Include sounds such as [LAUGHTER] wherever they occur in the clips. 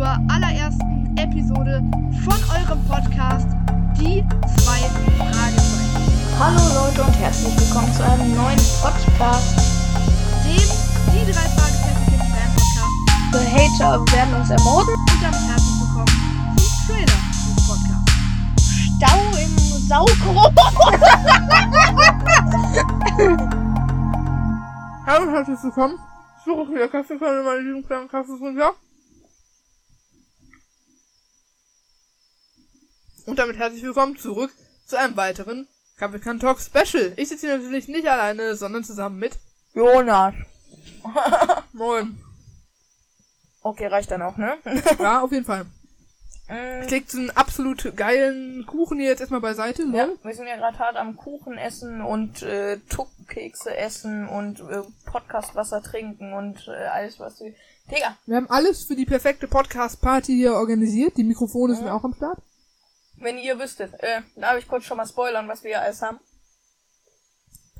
zur allerersten Episode von eurem Podcast Die zwei Fragezeichen. Hallo Leute und herzlich willkommen zu einem neuen Podcast. Dem Die drei Fragezeichen Kids Fan Podcast. The Hater werden uns ermorden. Und damit herzlich willkommen zum Trailer des Podcasts. Stau im Saugrohr. Hallo und herzlich willkommen zurück wieder Kaffeekanne, meine lieben kleinen Kaffeetrinker. Und damit herzlich willkommen zurück zu einem weiteren Kaffeekan Talk Special. Ich sitze hier natürlich nicht alleine, sondern zusammen mit Jonas. [LAUGHS] Moin. Okay, reicht dann auch, ne? [LAUGHS] Ja, auf jeden Fall. Mm, Ich leg so einen absolut geilen Kuchen hier jetzt erstmal beiseite. So. ja, wir sind ja gerade hart am Kuchen essen und äh, Tuckkekse essen und äh, Podcastwasser trinken und äh, alles, was wir... Digga, Wir haben alles für die perfekte Podcast-Party hier organisiert. Die Mikrofone sind auch am Start. Wenn ihr wüsstet, äh, darf ich kurz schon mal spoilern, was wir hier alles haben?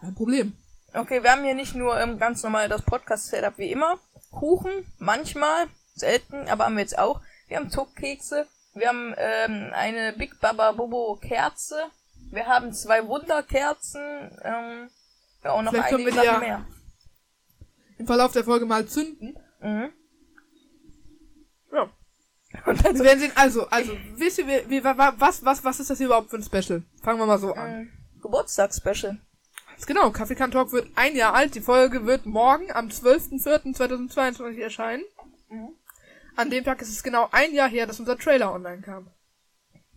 Kein Problem. Okay, wir haben hier nicht nur ähm, ganz normal das Podcast-Setup wie immer. Kuchen, manchmal, selten, aber haben wir jetzt auch. Wir haben Tuckkekse. Wir haben ähm, eine Big Baba Bobo Kerze. Wir haben zwei Wunderkerzen. Ähm, ja, und noch Vielleicht einige Sachen mehr. Im Verlauf der Folge mal zünden. Mhm. Und dann Wir so, werden sehen, also, also, wisst ihr, wie, wie, wa- wa- was, was, was ist das hier überhaupt für ein Special? Fangen wir mal so an. ähm, Geburtstagsspecial. Genau, Kaffee Kann Talk wird ein Jahr alt. Die Folge wird morgen am 12.04.2022 erscheinen. Mhm. An dem Tag ist es genau ein Jahr her, dass unser Trailer online kam.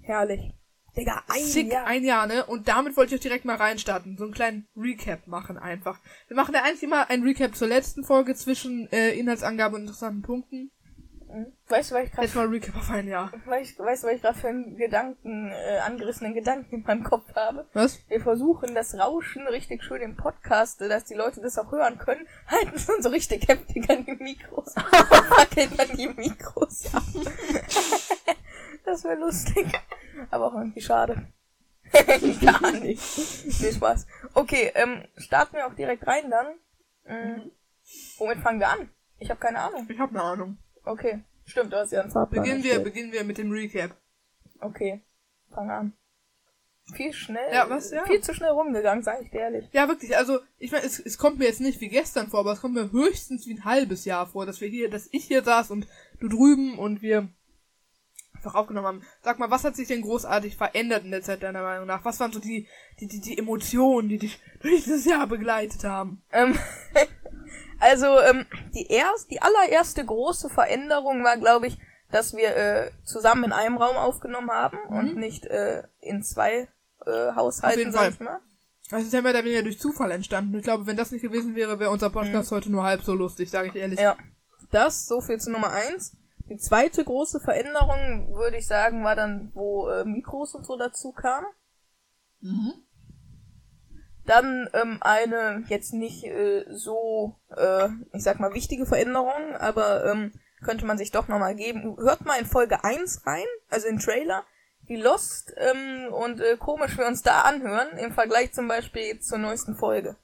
Herrlich. Digga, ein Sick, Jahr. ein Jahr, ne? Und damit wollte ich auch direkt mal reinstarten. So einen kleinen Recap machen einfach. Wir machen ja eigentlich immer ein Recap zur letzten Folge zwischen äh, Inhaltsangabe und interessanten Punkten. Mhm. Weißt du, was ich gerade Jetzt mal Recap auf ein Jahr. weißt, weißt du, was ich gerade für einen Gedanken, äh, angerissenen Gedanken in meinem Kopf habe? Was? Wir versuchen das Rauschen richtig schön im Podcast, dass die Leute das auch hören können, [LAUGHS] halten es dann so richtig heftig an die Mikros [LAUGHS] wackeln dann die Mikros ab. [LAUGHS] das wäre lustig. Aber auch irgendwie schade. Gar nicht. Nee, Spaß. Okay, ähm, starten wir auch direkt rein dann. Ähm, womit fangen wir an? Ich habe keine Ahnung. Ich habe eine Ahnung. Okay. Stimmt, du hast ja einen Fahrplan. Beginnen wir, beginnen wir mit dem Recap. Okay, fang an. Viel schnell. Ja, was, ja. Viel zu schnell rumgegangen, sag ich dir ehrlich. Ja, wirklich, also, ich meine, es, es kommt mir jetzt nicht wie gestern vor, aber es kommt mir höchstens wie ein halbes Jahr vor, dass wir hier, dass ich hier saß und du drüben und wir einfach aufgenommen haben. Sag mal, was hat sich denn großartig verändert in der Zeit deiner Meinung nach? Was waren so die, die, die, die Emotionen, die dich durch dieses Jahr begleitet haben? Ähm, [LAUGHS] also, ähm, die erst, die allererste große Veränderung war, glaube ich, dass wir äh, zusammen in einem Raum aufgenommen haben und nicht äh, in zwei äh, Mhm. Haushalten, sag Fall. ich mal. Also, es ist ja mehr oder weniger durch Zufall entstanden. Ich glaube, wenn das nicht gewesen wäre, wäre unser Podcast heute nur halb so lustig, sage ich ehrlich. Mhm. Ja. Das, so viel zu Nummer eins. Die zweite große Veränderung, würde ich sagen, war dann, wo äh, Mikros und so dazu kamen. Mhm. Dann ähm, eine jetzt nicht äh, so, äh, ich sag mal, wichtige Veränderung, aber ähm, könnte man sich doch nochmal geben. Hört mal in Folge 1 rein, also in Trailer, wie lost ähm, und äh, komisch wir uns da anhören, im Vergleich zum Beispiel zur neuesten Folge.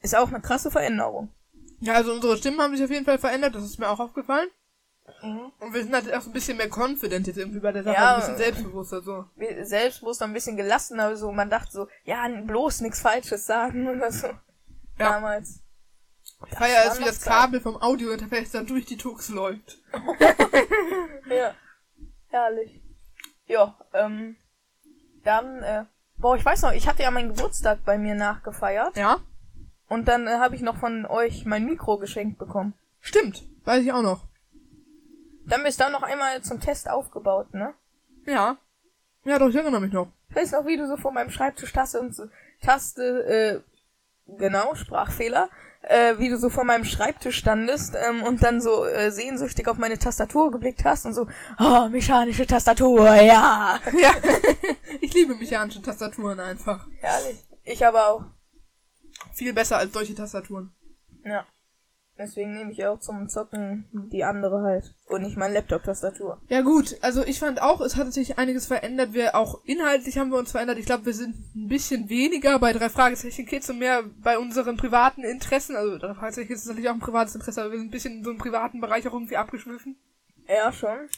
Ist auch eine krasse Veränderung. Ja, also unsere Stimmen haben sich auf jeden Fall verändert, das ist mir auch aufgefallen. Mhm. Und wir sind halt auch so ein bisschen mehr confident jetzt irgendwie bei der Sache, Ja, ein bisschen selbstbewusster so. Wir- Selbstbewusst ein bisschen gelassener, so man dachte so, ja, bloß nichts Falsches sagen oder so. Ja. Damals. Ich feier war es, wie das. Kabel vom Audiointerface dann durch die Tux läuft. [LAUGHS] Ja. Herrlich. Ja, ähm, dann, äh, boah, ich weiß noch, ich hatte ja meinen Geburtstag bei mir nachgefeiert Ja? und dann äh, habe ich noch von euch mein Mikro geschenkt bekommen. Stimmt. Weiß ich auch noch. Dann bist du dann noch einmal zum Test aufgebaut, ne? Ja. Ja, doch, ich erinnere mich noch. Ich weiß noch, wie du so vor meinem Schreibtisch Taste und so, Taste, äh, genau, Sprachfehler, äh, wie du so vor meinem Schreibtisch standest ähm, und dann so äh, sehnsüchtig auf meine Tastatur geblickt hast und so, oh, mechanische Tastatur, ja. Ja. [LAUGHS] ich liebe mechanische Tastaturen einfach. Herrlich. Ich aber auch. Viel besser als solche Tastaturen. Ja. Deswegen nehme ich auch zum Zocken die andere halt. Und nicht meine Laptop-Tastatur. Ja gut, also ich fand auch, es hat sich einiges verändert. Wir auch inhaltlich haben wir uns verändert. Ich glaube, wir sind ein bisschen weniger bei drei Fragezeichen Kids und mehr bei unseren privaten Interessen. Also drei Fragezeichen Kids ist natürlich auch ein privates Interesse, aber wir sind ein bisschen in so einem privaten Bereich auch irgendwie abgeschwiffen. Ja, schon.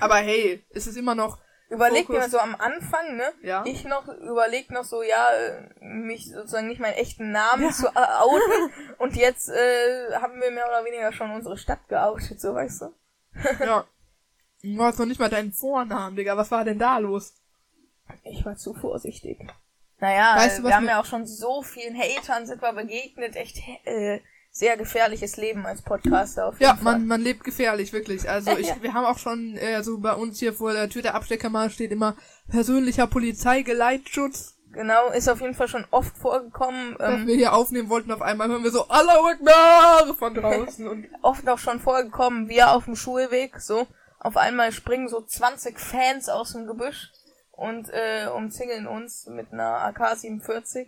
Aber hey, es ist immer noch. Überleg Fokus. mir so am Anfang, ne? Ja. Ich noch überleg noch so, ja, äh, mich sozusagen nicht meinen echten Namen zu äh, outen. [LAUGHS] Und jetzt äh, haben wir mehr oder weniger schon unsere Stadt geoutet, so weißt du. Ja. [LAUGHS] Du hast noch nicht mal deinen Vornamen, Digga. Was war denn da los? Ich war zu vorsichtig. Naja, Weißt äh, du, was wir haben mir- ja auch schon so vielen Hatern sind wir begegnet. Echt äh, sehr gefährliches Leben als Podcaster auf jeden Ja, Fall. man, man lebt gefährlich, wirklich. Also ich, Ja. wir haben auch schon, äh, so bei uns hier vor der Tür der Abstellkammer steht immer persönlicher Polizeigeleitschutz. Genau, ist auf jeden Fall schon oft vorgekommen. Dass Ähm, wir hier aufnehmen wollten, auf einmal hören wir so Allahu Akbar von draußen und [LAUGHS] oft auch schon vorgekommen, wir auf dem Schulweg, so. Auf einmal springen so 20 Fans aus dem Gebüsch und äh, umzingeln uns mit einer AK-47.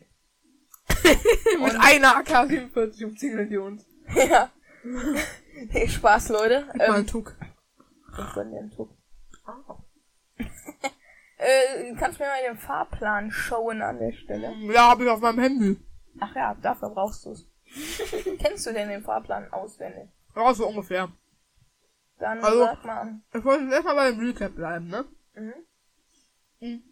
[LAUGHS] mit einer AK-47 umzingeln die uns. ja. nee, Spaß, Leute. Mal Ähm, einen Tuck. ich gönn dir einen Tuck. [LAUGHS] Äh, kannst du mir mal den Fahrplan showen an der Stelle? Ja, hab ich auf meinem Handy. Ach ja, dafür brauchst du's. [LAUGHS] Kennst du denn den Fahrplan auswendig? Ja, so ungefähr. Dann Also- sag mal. Ich wollte jetzt erstmal bei dem Recap bleiben, ne? Mhm. Mhm.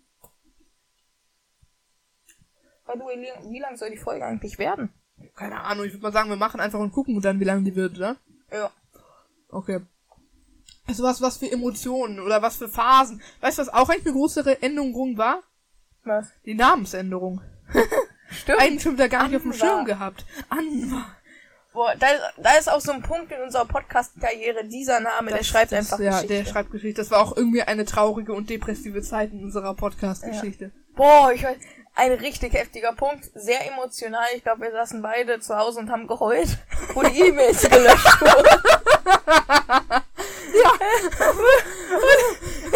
The way, wie- lang soll die Folge eigentlich werden? Keine Ahnung, ich würde mal sagen, wir machen einfach und gucken dann, wie lange die wird, ne? Ja. Okay. Also was, was für Emotionen oder was für Phasen. Weißt du, was auch eigentlich eine größere Änderung war? Was? Die Namensänderung. [LAUGHS] [LAUGHS] Stimmt. Einen schon wieder gar nicht auf dem. Schirm gehabt. Anwar. Boah, da, da ist auch so ein Punkt in unserer Podcast-Karriere. Dieser Name, der Das- schreibt das, einfach Ja, Geschichte. der schreibt Geschichte. Das war auch irgendwie eine traurige und depressive Zeit in unserer Podcast-Geschichte. Boah, ich weiß, ein richtig heftiger Punkt. Sehr emotional. Ich glaube, wir saßen beide zu Hause und haben geheult, wo die E-Mails [LAUGHS] gelöscht wurden. ja.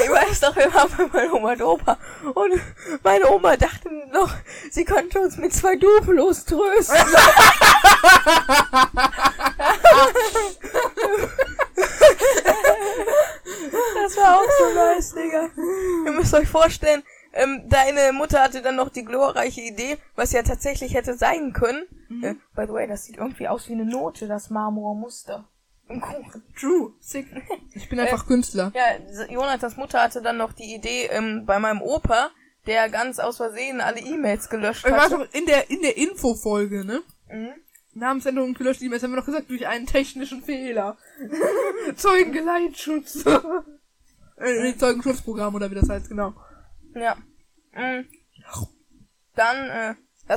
ich weiß doch, wir waren bei meiner Oma und Opa. Und meine Oma dachte noch, sie könnte uns mit zwei Duplos trösten. [LAUGHS] Das war auch so nice, Digga. Ihr müsst euch vorstellen, ähm, deine Mutter hatte dann noch die glorreiche Idee, was ja tatsächlich hätte sein können. Äh, by the way, das sieht irgendwie aus wie eine Note, das Marmormuster. True. Sick. Ich bin einfach Künstler. Ja, S- Jonathans Mutter hatte dann noch die Idee, ähm, bei meinem Opa, der ganz aus Versehen alle E-Mails gelöscht Ich weiß hatte. noch, in der, in der Infofolge, ne? Mhm. Namensänderung und gelöschte E-Mails haben wir noch gesagt, durch einen technischen Fehler. [LAUGHS] Zeugengeleitschutz. [LAUGHS] äh, Zeugenschutzprogramm oder wie das heißt, genau. Ja. Mhm. Dann, äh,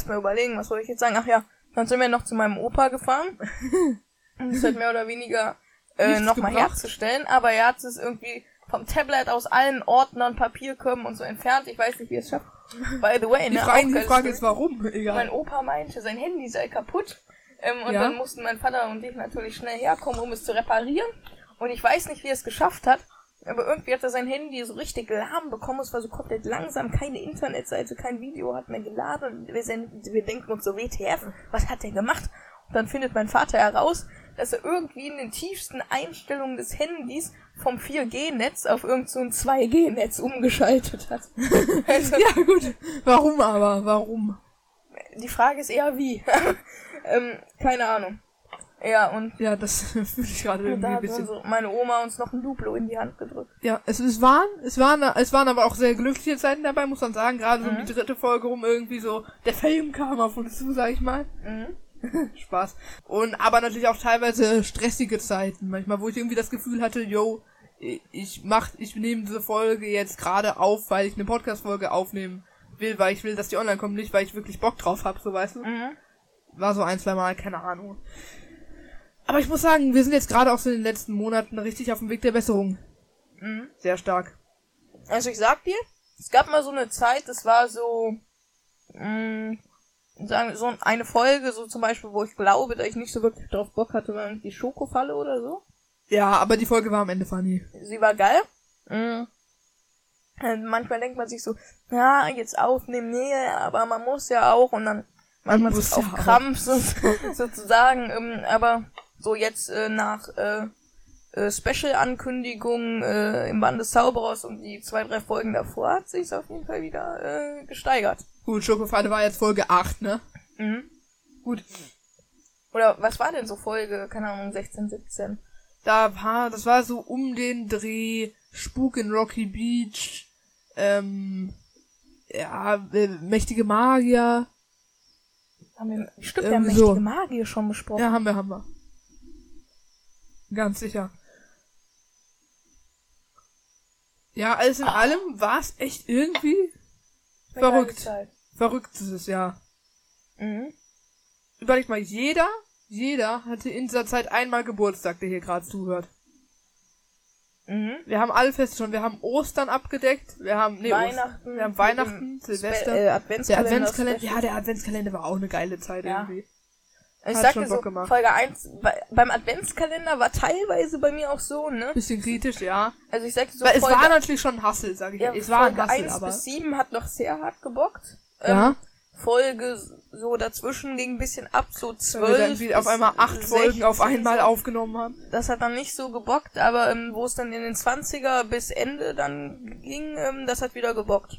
mal überlegen, was soll ich jetzt sagen? Ach ja, dann sind wir noch zu meinem Opa gefahren. [LAUGHS] Um es halt mehr oder weniger äh, nochmal herzustellen. Aber er hat es irgendwie vom Tablet aus allen Ordnern, Papierkörben und so entfernt. Ich weiß nicht, wie er es schafft. By the way, Die ne, Frage, die Frage ist, warum? Mein Egal. Opa meinte, sein Handy sei kaputt. Ähm, und Ja. dann mussten mein Vater und ich natürlich schnell herkommen, um es zu reparieren. Und ich weiß nicht, wie er es geschafft hat. Aber irgendwie hat er sein Handy so richtig lahm bekommen. Es war so komplett langsam. Keine Internetseite, kein Video hat mehr geladen. Wir, sind, wir denken uns so, WTF, was hat der gemacht? Und dann findet mein Vater heraus, dass er irgendwie in den tiefsten Einstellungen des Handys vom 4G-Netz auf irgendein so ein 2G-Netz umgeschaltet hat. [LAUGHS] also, Ja, gut. Warum aber? Warum? die Frage ist eher wie. [LAUGHS] ähm, keine Ahnung. Ja, und Ja, das [LAUGHS] fühle ich gerade irgendwie ein bisschen. unsere, meine Oma uns noch ein Duplo in die Hand gedrückt. Ja, es, es waren, es waren, es waren aber auch sehr glückliche Zeiten dabei, muss man sagen. Gerade so um Mhm. die dritte Folge rum irgendwie so, der Film kam auf uns zu, sag ich mal. Mhm. [LAUGHS] Spaß. Und aber natürlich auch teilweise stressige Zeiten, manchmal, wo ich irgendwie das Gefühl hatte, yo, ich mach, ich nehme diese Folge jetzt gerade auf, weil ich eine Podcast-Folge aufnehmen will, weil ich will, dass die online kommt, nicht weil ich wirklich Bock drauf hab, so weißt du. Mhm. War so ein, zwei Mal, keine Ahnung. Aber ich muss sagen, wir sind jetzt gerade auch so in den letzten Monaten richtig auf dem Weg der Besserung. Mhm. Sehr stark. Also ich sag dir, es gab mal so eine Zeit, das war so, mh, sagen, so eine Folge, so zum Beispiel, wo ich glaube, dass ich nicht so wirklich drauf Bock hatte, war die Schokofalle oder so. Ja, aber die Folge war am Ende funny. Sie war geil. Mhm. Und manchmal denkt man sich so, ja, jetzt aufnehmen, nee, aber man muss ja auch und dann macht man muss es auf. Krampf so, [LAUGHS] sozusagen. Ähm, aber so jetzt äh, nach äh, äh, Special-Ankündigungen äh, im Band des Zauberers und die zwei, drei Folgen davor hat sich auf jeden Fall wieder äh, gesteigert. Gut, Schokofalle war jetzt Folge 8, ne? Mhm. Gut. Oder was war denn so Folge, keine Ahnung, 16, 17? Da war, das war so um den Dreh Spuk in Rocky Beach, ähm, ja, äh, mächtige Magier. Haben wir, stimmt, wir haben Irgendwie so. mächtige Magie schon besprochen. Ja, haben wir, haben wir. Ganz sicher. Ja, alles in allem war es echt irgendwie verrückt. Zeit. verrückt dieses Jahr. Mhm. Überleg mal, jeder, jeder hatte in dieser Zeit einmal Geburtstag, der hier gerade zuhört. Mhm. Wir haben alle fest schon, wir haben Ostern abgedeckt, wir haben, nee, Weihnachten. Ost- wir haben Weihnachten, Silvester. Spe äh, der Adventskalender. Adventskalender, Special. ja, der Adventskalender war auch eine geile Zeit Ja. irgendwie. Ich hat sag schon dir Bock so, gemacht. Folge 1, bei, beim Adventskalender war teilweise bei mir auch so, ne? Bisschen kritisch, ja. Also ich sag dir so, Weil es Folge, war natürlich schon ein Hassel, sag ich. ja, es war ein Folge Hassel, 1 aber. bis 7 hat noch sehr hart gebockt. Ja. Ähm, Folge so dazwischen ging ein bisschen ab, so Weil 12. wir dann auf einmal acht Folgen auf 16 einmal aufgenommen haben. Das hat dann nicht so gebockt, aber ähm, wo es dann in den 20er bis Ende dann ging, ähm, das hat wieder gebockt.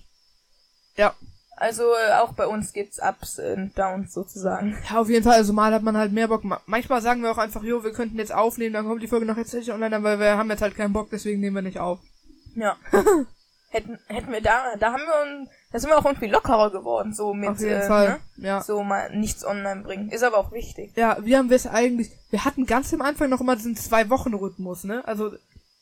Ja. Also äh, auch bei uns gibt's Ups und Downs sozusagen. Ja, auf jeden Fall, also mal hat man halt mehr Bock. Ma- Manchmal sagen wir auch einfach, jo, wir könnten jetzt aufnehmen, dann kommt die Folge noch jetzt nicht online, aber wir haben jetzt halt keinen Bock, deswegen nehmen wir nicht auf. Ja. [LAUGHS] hätten, hätten wir da, da haben wir uns, da sind wir auch irgendwie lockerer geworden, so mit, auf jeden äh, Fall. Ne? Ja. so mal nichts online bringen. Ist aber auch wichtig. Ja, wie haben wir es eigentlich? Wir hatten ganz am Anfang noch immer diesen Zwei-Wochen-Rhythmus, ne? Also,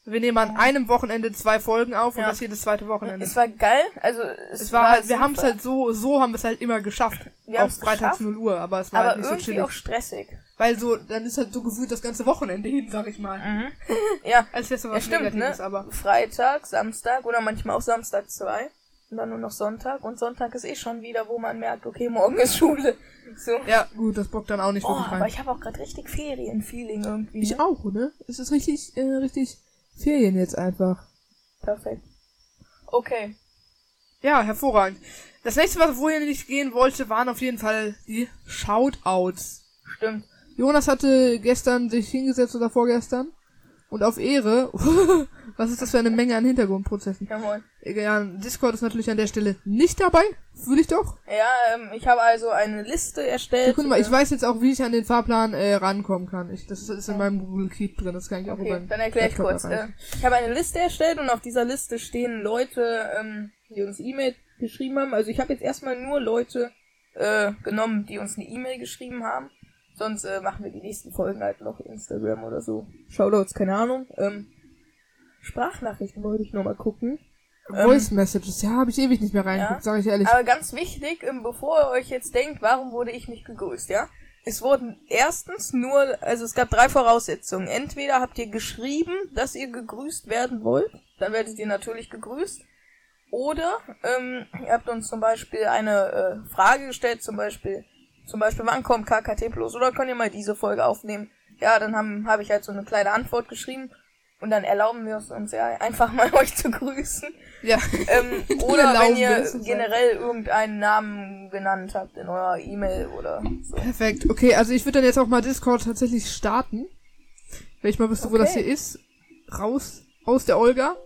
wir nehmen an einem Wochenende zwei Folgen auf und Ja. das jedes zweite Wochenende. Es war geil, also es, Es war halt, wir haben es halt so, so haben wir es halt immer geschafft. Wir auf freitags geschafft, 0 Uhr, aber es war aber halt nicht so irgendwie chillig. auch stressig. Weil so, dann ist halt so gefühlt das ganze Wochenende hin, sag ich mal. Mhm. [LAUGHS] Ja, Als wäre so ja was stimmt, ne? Aber. Freitag, Samstag oder manchmal auch Samstag zwei und dann nur noch Sonntag und Sonntag ist eh schon wieder, wo man merkt, okay, morgen ist Schule. [LAUGHS] So. Ja, gut, das bockt dann auch nicht Oh, wirklich rein. aber ich habe auch gerade richtig Ferien-Feeling irgendwie. Ich ne? auch, ne? Es ist richtig, äh, richtig Ferien jetzt einfach. Perfekt. Okay. Ja, hervorragend. Das nächste, was wohin ich gehen wollte, waren auf jeden Fall die Shoutouts. Stimmt. Jonas hatte gestern sich hingesetzt oder vorgestern und auf Ehre, [LAUGHS] was ist das für eine Menge an Hintergrundprozessen? Ja, moin. Ja, Discord ist natürlich an der Stelle nicht dabei, fühle ich doch. Ja, ähm, ich habe also eine Liste erstellt. Sekunde mal, ich äh, weiß jetzt auch, wie ich an den Fahrplan äh, rankommen kann. Ich, das ist in meinem Google Keep drin, das kann ich auch über Okay, den dann erkläre ich kurz. Äh, ich habe eine Liste erstellt und auf dieser Liste stehen Leute, ähm, die uns E-Mail geschrieben haben. Also ich habe jetzt erstmal nur Leute äh, genommen, die uns eine E-Mail geschrieben haben. Sonst äh, machen wir die nächsten Folgen halt noch Instagram oder so. Shoutouts, keine Ahnung. Ähm, Sprachnachrichten wollte ich nur mal gucken. Voice Messages, ja, habe ich ewig nicht mehr reingeguckt, Ja. sag ich ehrlich. Aber ganz wichtig, ähm, bevor ihr euch jetzt denkt, warum wurde ich nicht gegrüßt, ja? Es wurden erstens nur, also es gab drei Voraussetzungen. Entweder habt ihr geschrieben, dass ihr gegrüßt werden wollt, dann werdet ihr natürlich gegrüßt. Oder ähm, ihr habt uns zum Beispiel eine äh, Frage gestellt, zum Beispiel, zum Beispiel, wann kommt KKT Plus? Oder könnt ihr mal diese Folge aufnehmen? Ja, dann habe hab ich halt so eine kleine Antwort geschrieben. Und dann erlauben wir es uns ja einfach mal [LAUGHS] euch zu grüßen. ja. Ähm, [LAUGHS] oder wenn ihr generell irgendeinen Namen genannt habt in eurer E-Mail oder so. Perfekt. Okay, also ich würde dann jetzt auch mal Discord tatsächlich starten. Wenn ich mal wüsste, wo Okay. das hier ist. Raus aus der Olga.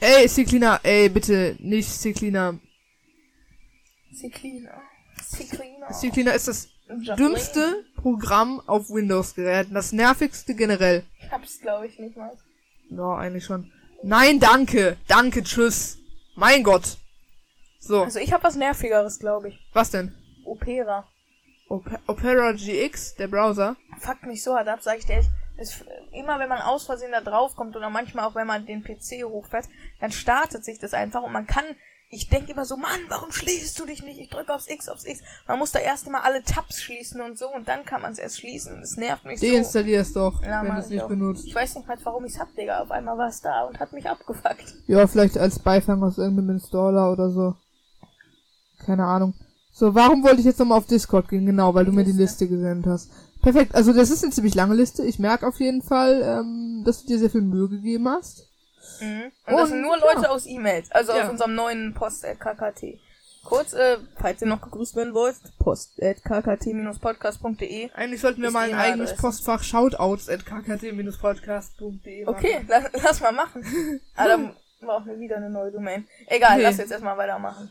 Ey, Ciklina, ey, bitte nicht Ciklina. Ciklina. Ciklina. Ciklina ist das dümmste Programm auf Windows-Geräten. Das nervigste generell. Ich hab's, glaube ich, nicht mal. Ja, eigentlich schon. Nein, danke. Danke, tschüss. Mein Gott. So, Also ich hab was Nervigeres, glaube ich. was denn? Opera. Op Opera GX, der Browser. Fuckt mich so hart ab, sag ich dir ehrlich. Es, immer wenn man aus Versehen da draufkommt oder manchmal auch wenn man den PC hochfährt, dann startet sich das einfach und man kann, ich denke immer so, Mann, warum schließt du dich nicht? Ich drücke aufs X, aufs X. Man muss da erst immer alle Tabs schließen und so und dann kann man es erst schließen. Das nervt mich so. Deinstallier es doch, Ja, wenn du es ich nicht auch. benutzt. Ich weiß nicht mal, warum ich's hab, Digga. Auf einmal war es da und hat mich abgefuckt. Ja, vielleicht als Beifang aus irgendeinem Installer oder so. Keine Ahnung. So, warum wollte ich jetzt nochmal auf Discord gehen? Genau, weil du mir die Liste gesendet hast. Perfekt, also das ist eine ziemlich lange Liste. Ich merke auf jeden Fall, ähm, dass du dir sehr viel Mühe gegeben hast. Mhm. Und, das sind Und, nur Leute ja. aus E-Mails, also Ja. aus unserem neuen Post at KKT. Kurz, äh, falls ihr noch gegrüßt werden wollt, post at kkt-podcast.de. Eigentlich sollten wir mal ein eigenes. Postfach shoutouts at kkt-podcast.de machen. Okay, lass, lass mal machen. Aber dann brauchen wir wieder eine neue Domain. Egal, Okay. lass jetzt erstmal weitermachen.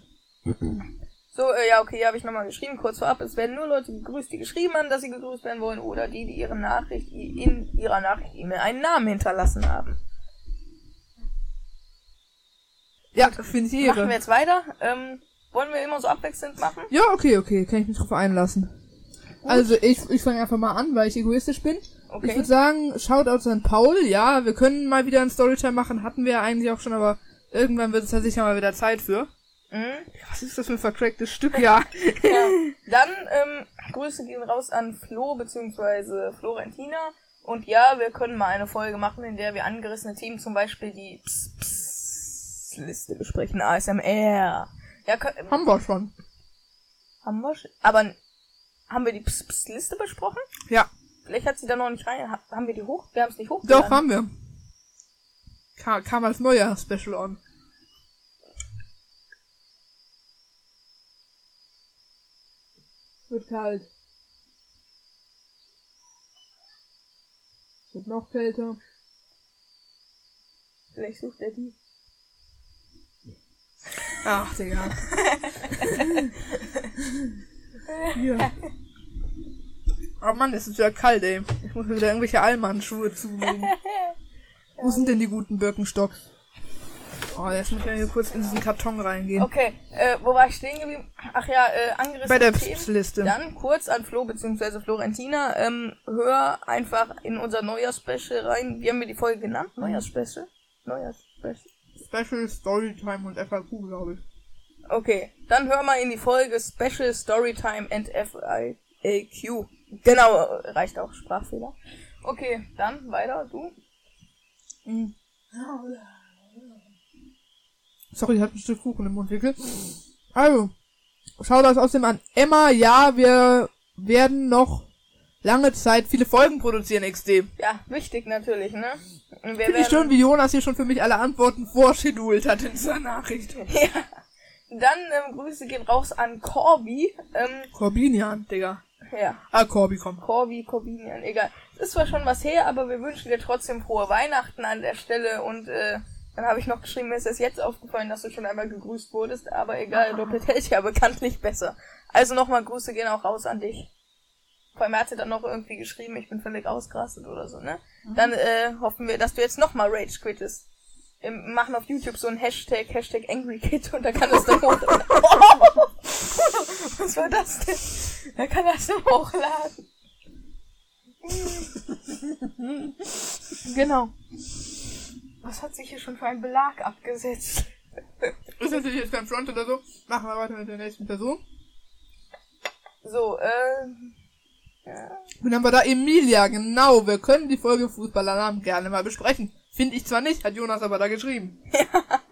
So, äh, ja, okay, habe ich nochmal geschrieben, kurz vorab. Es werden nur Leute gegrüßt, die geschrieben haben, dass sie gegrüßt werden wollen, oder die, die ihre Nachricht, in ihrer Nachricht E-Mail einen Namen hinterlassen haben. Ja, finde ich Machen wir jetzt weiter. Ähm, wollen wir immer so abwechselnd machen? Ja, okay, okay, kann ich mich drauf einlassen. Also ich, ich fange einfach mal an, weil ich egoistisch bin. Okay. Ich würde sagen, Shoutouts an Paul. Ja, wir können mal wieder ein Storytime machen. Hatten wir ja eigentlich auch schon, aber irgendwann wird es da sicher mal wieder Zeit für. Mhm. Was ist das für ein vercracktes Stück? Ja. [LAUGHS] Ja. Dann ähm, Grüße gehen raus an Flo bzw. Florentina. Und ja, wir können mal eine Folge machen, in der wir angerissene Themen, zum Beispiel die Ps Ps Liste besprechen, ASMR. Ja, können, Haben wir schon. haben wir schon. Aber haben wir die Ps Ps Liste besprochen? Ja. Vielleicht hat sie da noch nicht rein. Ha haben wir die hoch? Wir haben es nicht hochgeladen. Doch, haben wir. Kam, kam als Neujahr-Special on. Wird kalt. Es wird noch kälter. Vielleicht sucht er die. Ach, Digga. [LAUGHS] Hier. Oh Mann, es ist wieder kalt, ey. Ich muss mir wieder irgendwelche Allmann-Schuhe zulegen. [LAUGHS] Wo sind denn die guten Birkenstocks? Oh, jetzt muss ich ja hier kurz in diesen Karton reingehen. Okay, äh, wo war ich stehen geblieben? Ach ja, äh, angerissene Bei der. Liste. Dann kurz an Flo bzw. Florentina. Ähm, hör einfach in unser Neujahrs-Special rein. Wie haben wir die Folge genannt? Neujahrs-Special? Neujahrs-Special. Special Storytime und FAQ, glaube ich. Okay, dann hör mal in die Folge Special Storytime and FAQ. Genau, reicht auch Sprachfehler. Okay, dann weiter, du. Mhm. Sorry, ich hatte ein Stück Kuchen im Mundwinkel. Also, schau das außerdem an. Emma, ja, wir werden noch lange Zeit viele Folgen produzieren, XD. Ja, wichtig natürlich, ne? Finde ich schön, wie Jonas hier schon für mich alle Antworten vorschedult hat in dieser Nachricht. [LAUGHS] Ja. Dann ähm, Grüße gehen raus an Corby. Ähm, Corbinian, Digga. ja, Ah, Corby, komm. Corby, Corbinian, egal. Es ist zwar schon was her, aber wir wünschen dir trotzdem frohe Weihnachten an der Stelle und äh, dann habe ich noch geschrieben, mir ist es jetzt aufgefallen, dass du schon einmal gegrüßt wurdest, aber egal, doppelt hält ja bekanntlich besser. Also nochmal Grüße gehen auch raus an dich. Vor allem er hatte dann noch irgendwie geschrieben, ich bin völlig ausgerastet oder so, ne? Dann äh, hoffen wir, dass du jetzt nochmal Rage quittest. Wir machen auf YouTube so ein Hashtag, Hashtag AngryKid und da kann das dann hoch... [LAUGHS] [LAUGHS] Was war das denn? Da kann das dann hochladen. Genau. Was hat sich hier schon für ein Belag abgesetzt? Ist natürlich jetzt kein Front oder so. Machen wir weiter mit der nächsten Person. So, äh. Ja. Und dann haben wir da Emilia, genau. Wir können die Folge Fußballalarm gerne mal besprechen. Finde ich zwar nicht, hat Jonas aber da geschrieben. [LAUGHS]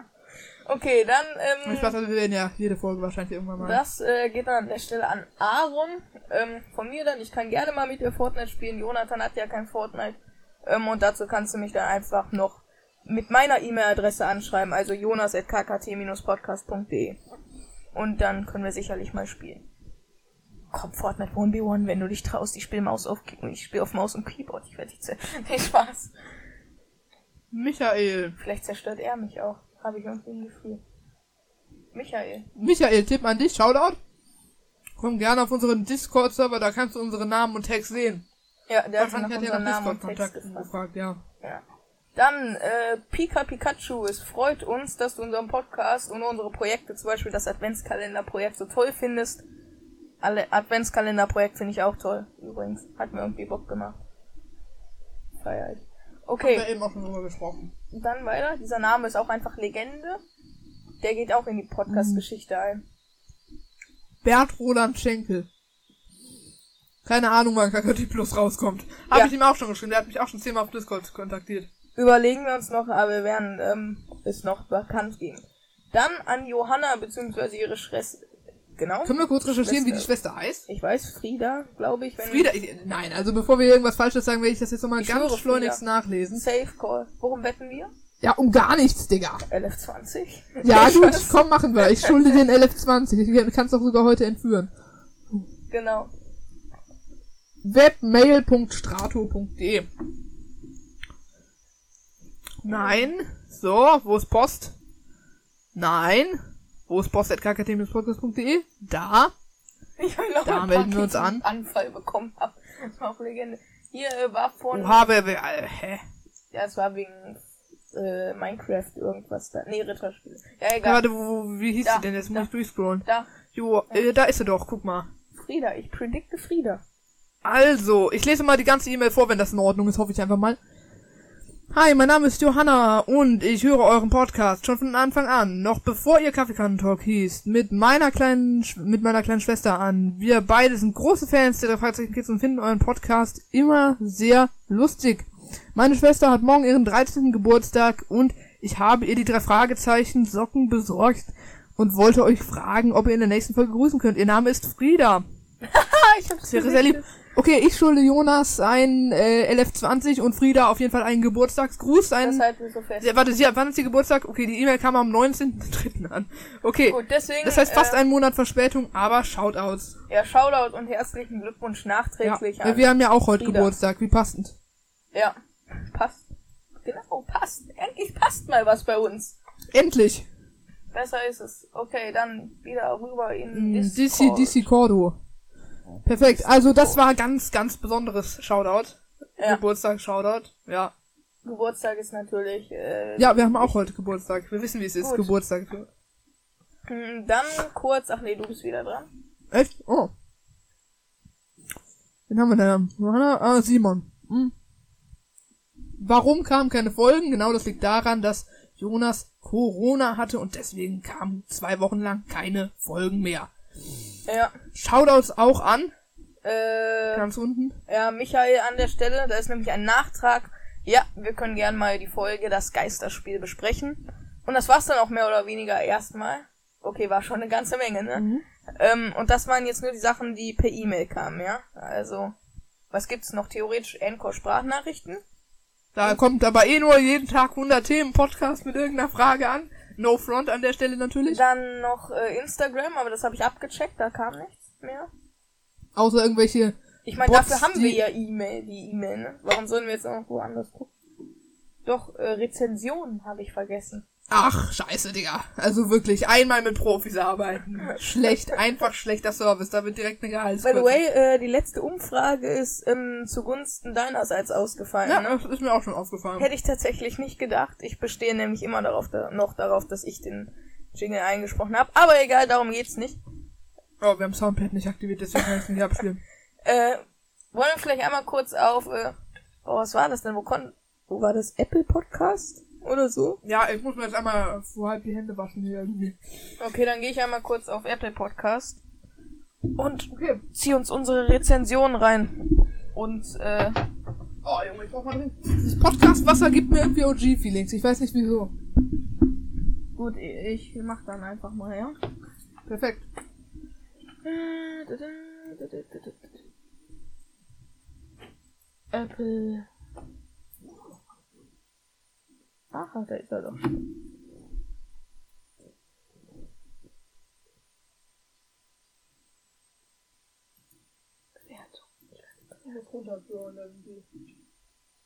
Okay, dann, ähm. Spaß, also wir werden ja jede Folge wahrscheinlich irgendwann mal. Das äh, geht dann an der Stelle an Aaron. Ähm, von mir dann. Ich kann gerne mal mit dir Fortnite spielen. Jonathan hat ja kein Fortnite. Ähm, und dazu kannst du mich dann einfach noch mit meiner E-Mail-Adresse anschreiben. Also jonas.kkt-podcast.de. Und dann können wir sicherlich mal spielen. Komm, Fortnite 1v1, wenn du dich traust. Ich spiele Maus auf, ich spiele auf Maus und Keyboard. Ich werde dich [LAUGHS] zer Nee, Spaß. Michael. Vielleicht zerstört er mich auch. Habe ich irgendwie ein Gefühl. Michael. Michael, Tipp an dich, Shoutout. Komm gerne auf unseren Discord-Server, da kannst du unsere Namen und Tags sehen. Ja, der hat Wahrscheinlich hat unserem nach Namen und Text Discord-Kontakt gefragt. gefragt, ja. Ja. Dann, äh, Pika Pikachu, es freut uns, dass du unseren Podcast und unsere Projekte, zum Beispiel das Adventskalender-Projekt, so toll findest. Alle Adventskalender-Projekt finde ich auch toll, übrigens. Hat mir irgendwie Bock gemacht. Feier ich. Haben wir Okay, eben auch schon drüber gesprochen. dann weiter. Dieser Name ist auch einfach Legende. Der geht auch in die Podcast-Geschichte ein. Bert Roland Schenkel. Keine Ahnung, wann KKT Plus rauskommt. Habe Ja. ich ihm auch schon geschrieben. Der hat mich auch schon zehnmal auf Discord kontaktiert. Überlegen wir uns noch, aber wir werden ähm, es noch bekannt geben. Dann an Johanna, beziehungsweise ihre Schwester. Genau. Können wir kurz recherchieren, wie die Schwester. Schwester heißt? Ich weiß, Frieda, glaube ich. Wenn Frieda, ich, nein, also bevor wir irgendwas Falsches sagen, werde ich das jetzt nochmal ganz schleunigst nachlesen. Safe Call. Worum wetten wir? Ja, um gar nichts, Digga. LF20. Ja, gut, komm, machen wir. Ich schulde den [LAUGHS] LF20. Ich kann es doch sogar heute entführen. Genau. webmail.strato.de Nein. So, wo ist Post? Nein. Wo ist post.kkt-podcast.de? Da. Ich hab noch Da melden wir uns an. Anfall bekommen hab. [LAUGHS] Das war auch Legende. Hier äh, war von. Oha, wer, wer, äh, hä? Ja, es war wegen äh, Minecraft irgendwas da. Nee, Ritterspiel. Ja, Ja, egal. warte, wo, wo, wie hieß Da, sie denn? Jetzt muss da. ich durchscrollen. Da, Jo, äh, da ist sie doch, guck mal. Frieda. Ich predikte Frieda. Also, ich lese mal die ganze E-Mail vor, wenn das in Ordnung ist, hoffe ich einfach mal. Hi, mein Name ist Johanna und ich höre euren Podcast schon von Anfang an, noch bevor ihr Kaffeekannentalk hieß, mit meiner kleinen, Sch- mit meiner kleinen Schwester an. Wir beide sind große Fans der Fragezeichen Kids und finden euren Podcast immer sehr lustig. Meine Schwester hat morgen ihren 13. Geburtstag und ich habe ihr die drei Fragezeichen Socken besorgt und wollte euch fragen, ob ihr in der nächsten Folge grüßen könnt. Ihr Name ist Frieda. [LAUGHS] Ich hab's Das wäre sehr lieb. Okay, ich schulde Jonas ein äh, LF20 und Frieda auf jeden Fall einen Geburtstagsgruß. Das Ein, halten wir so fest. ja, warte, sie, wann ist ihr Geburtstag? Okay, die E-Mail kam am 19.3. an. Okay, Gut, deswegen. das heißt fast äh, einen Monat Verspätung, aber Shoutouts. Ja, Shoutout und herzlichen Glückwunsch Ja, nachträglich weil an. wir haben ja auch heute Frieda. Geburtstag, wie passend. Ja, passt. Genau, passt. Endlich passt mal was bei uns. Endlich. Besser ist es. Okay, dann wieder rüber in Mm, Discord. DC, DC Cordo. Perfekt, also das war ganz, ganz besonderes Shoutout. Ja. Geburtstag, Shoutout. Ja. Geburtstag ist natürlich. Äh, Ja, wir haben auch heute Geburtstag. Wir wissen, wie es ist, Gut. Geburtstag. mm, Dann kurz. Ach nee, du bist wieder dran. Echt? Oh. Wen haben wir denn? Johanna? Ah, Simon. Hm. Warum kamen keine Folgen? Genau, das liegt daran, dass Jonas Corona hatte und deswegen kamen zwei Wochen lang keine Folgen mehr. Ja. Shoutouts auch an, Äh, ganz unten. ja, Michael an der Stelle. Da ist nämlich ein Nachtrag. Ja, wir können gern mal die Folge Das Geisterspiel besprechen. Und das war's dann auch mehr oder weniger erstmal. Okay, war schon eine ganze Menge, ne? Mhm. Ähm, und das waren jetzt nur die Sachen, die per E-Mail kamen, ja? Also, was gibt's noch? Theoretisch Encore-Sprachnachrichten? Da kommt aber eh nur jeden Tag 100 Themen Podcast mit irgendeiner Frage an. No front an der Stelle natürlich. Dann noch äh, Instagram, aber das habe ich abgecheckt, da kam nichts mehr. Außer irgendwelche Ich meine, dafür haben wir ja E-Mail, die E-Mail, ne? Warum sollen wir jetzt noch woanders gucken? Doch, äh, Rezensionen habe ich vergessen. Ach, scheiße, Digga. Also wirklich, einmal mit Profis arbeiten. Schlecht, einfach schlechter Service. Da wird direkt eine By Gehaltskürzung. the way, äh, die letzte Umfrage ist ähm, zugunsten deinerseits ausgefallen, Ja, ne? das ist mir auch schon aufgefallen. Hätte ich tatsächlich nicht gedacht. Ich bestehe nämlich immer darauf, da, noch darauf, dass ich den Jingle eingesprochen habe. Aber egal, darum geht's nicht. Oh, wir haben Soundpad nicht aktiviert, deswegen kann ich es nicht abspielen. [LAUGHS] Äh, wollen wir vielleicht einmal kurz auf, äh, oh, was war das denn? Wo kon, wo war das? Apple Podcast? Oder so? Ja, ich muss mir jetzt einmal vor halb die Hände waschen hier irgendwie. Okay, dann gehe ich einmal kurz auf Apple Podcast und Okay. zieh uns unsere Rezension rein. Und, äh, Oh, Junge, ich brauch mal drin. Das Podcast-Wasser gibt mir irgendwie OG-Feelings. Ich weiß nicht wieso. gut, ich mach dann einfach mal, ja? Perfekt. Apple. Ach, da ist er doch.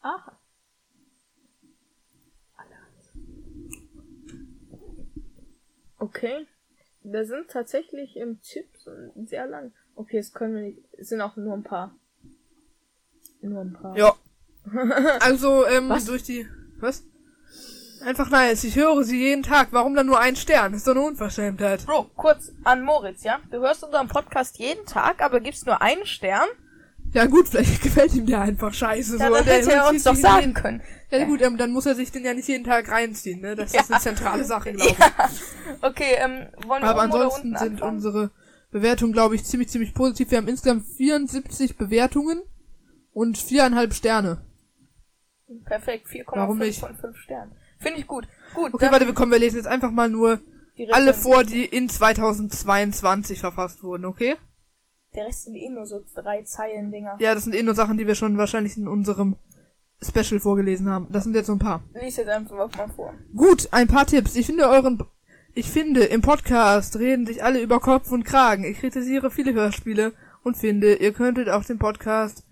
Ach. Okay. Da sind tatsächlich im Chips und sehr lang. Okay, es können wir nicht. Es sind auch nur ein paar. Nur ein paar. Ja. [LAUGHS] Also, ähm, Was? durch die... Was? Einfach nice. Ich höre sie jeden Tag. Warum dann nur ein Stern? ist doch eine Unverschämtheit. Bro, kurz an Moritz, ja? Du hörst unseren Podcast jeden Tag, aber gibst nur einen Stern? Ja gut, vielleicht [LAUGHS] gefällt ihm der einfach scheiße. Ja, so. dann Der hätte er uns doch sagen jeden- können. Ja gut, ähm, dann muss er sich den ja nicht jeden Tag reinziehen, ne? Das ist Ja. eine zentrale Sache, glaube [LAUGHS] ich. Ja. Okay, ähm, wollen wir Aber ansonsten sind anfangen? unsere Bewertungen, glaube ich, ziemlich, ziemlich positiv. Wir haben insgesamt 74 Bewertungen und viereinhalb Sterne. Perfekt, Warum 4,5 nicht? von 5 Sternen. Finde ich gut. Gut, Okay, warte, wir kommen, wir lesen jetzt einfach mal nur alle vor, die in 2022 verfasst wurden, okay? Der Rest sind eh nur so drei Zeilen-Dinger. Ja, das sind eh nur Sachen, die wir schon wahrscheinlich in unserem Special vorgelesen haben. Das sind jetzt so ein paar. Lies jetzt einfach mal vor. Gut, ein paar Tipps. Ich finde euren, ich finde, im Podcast reden sich alle über Kopf und Kragen. Ich kritisiere viele Hörspiele und finde, ihr könntet auch den Podcast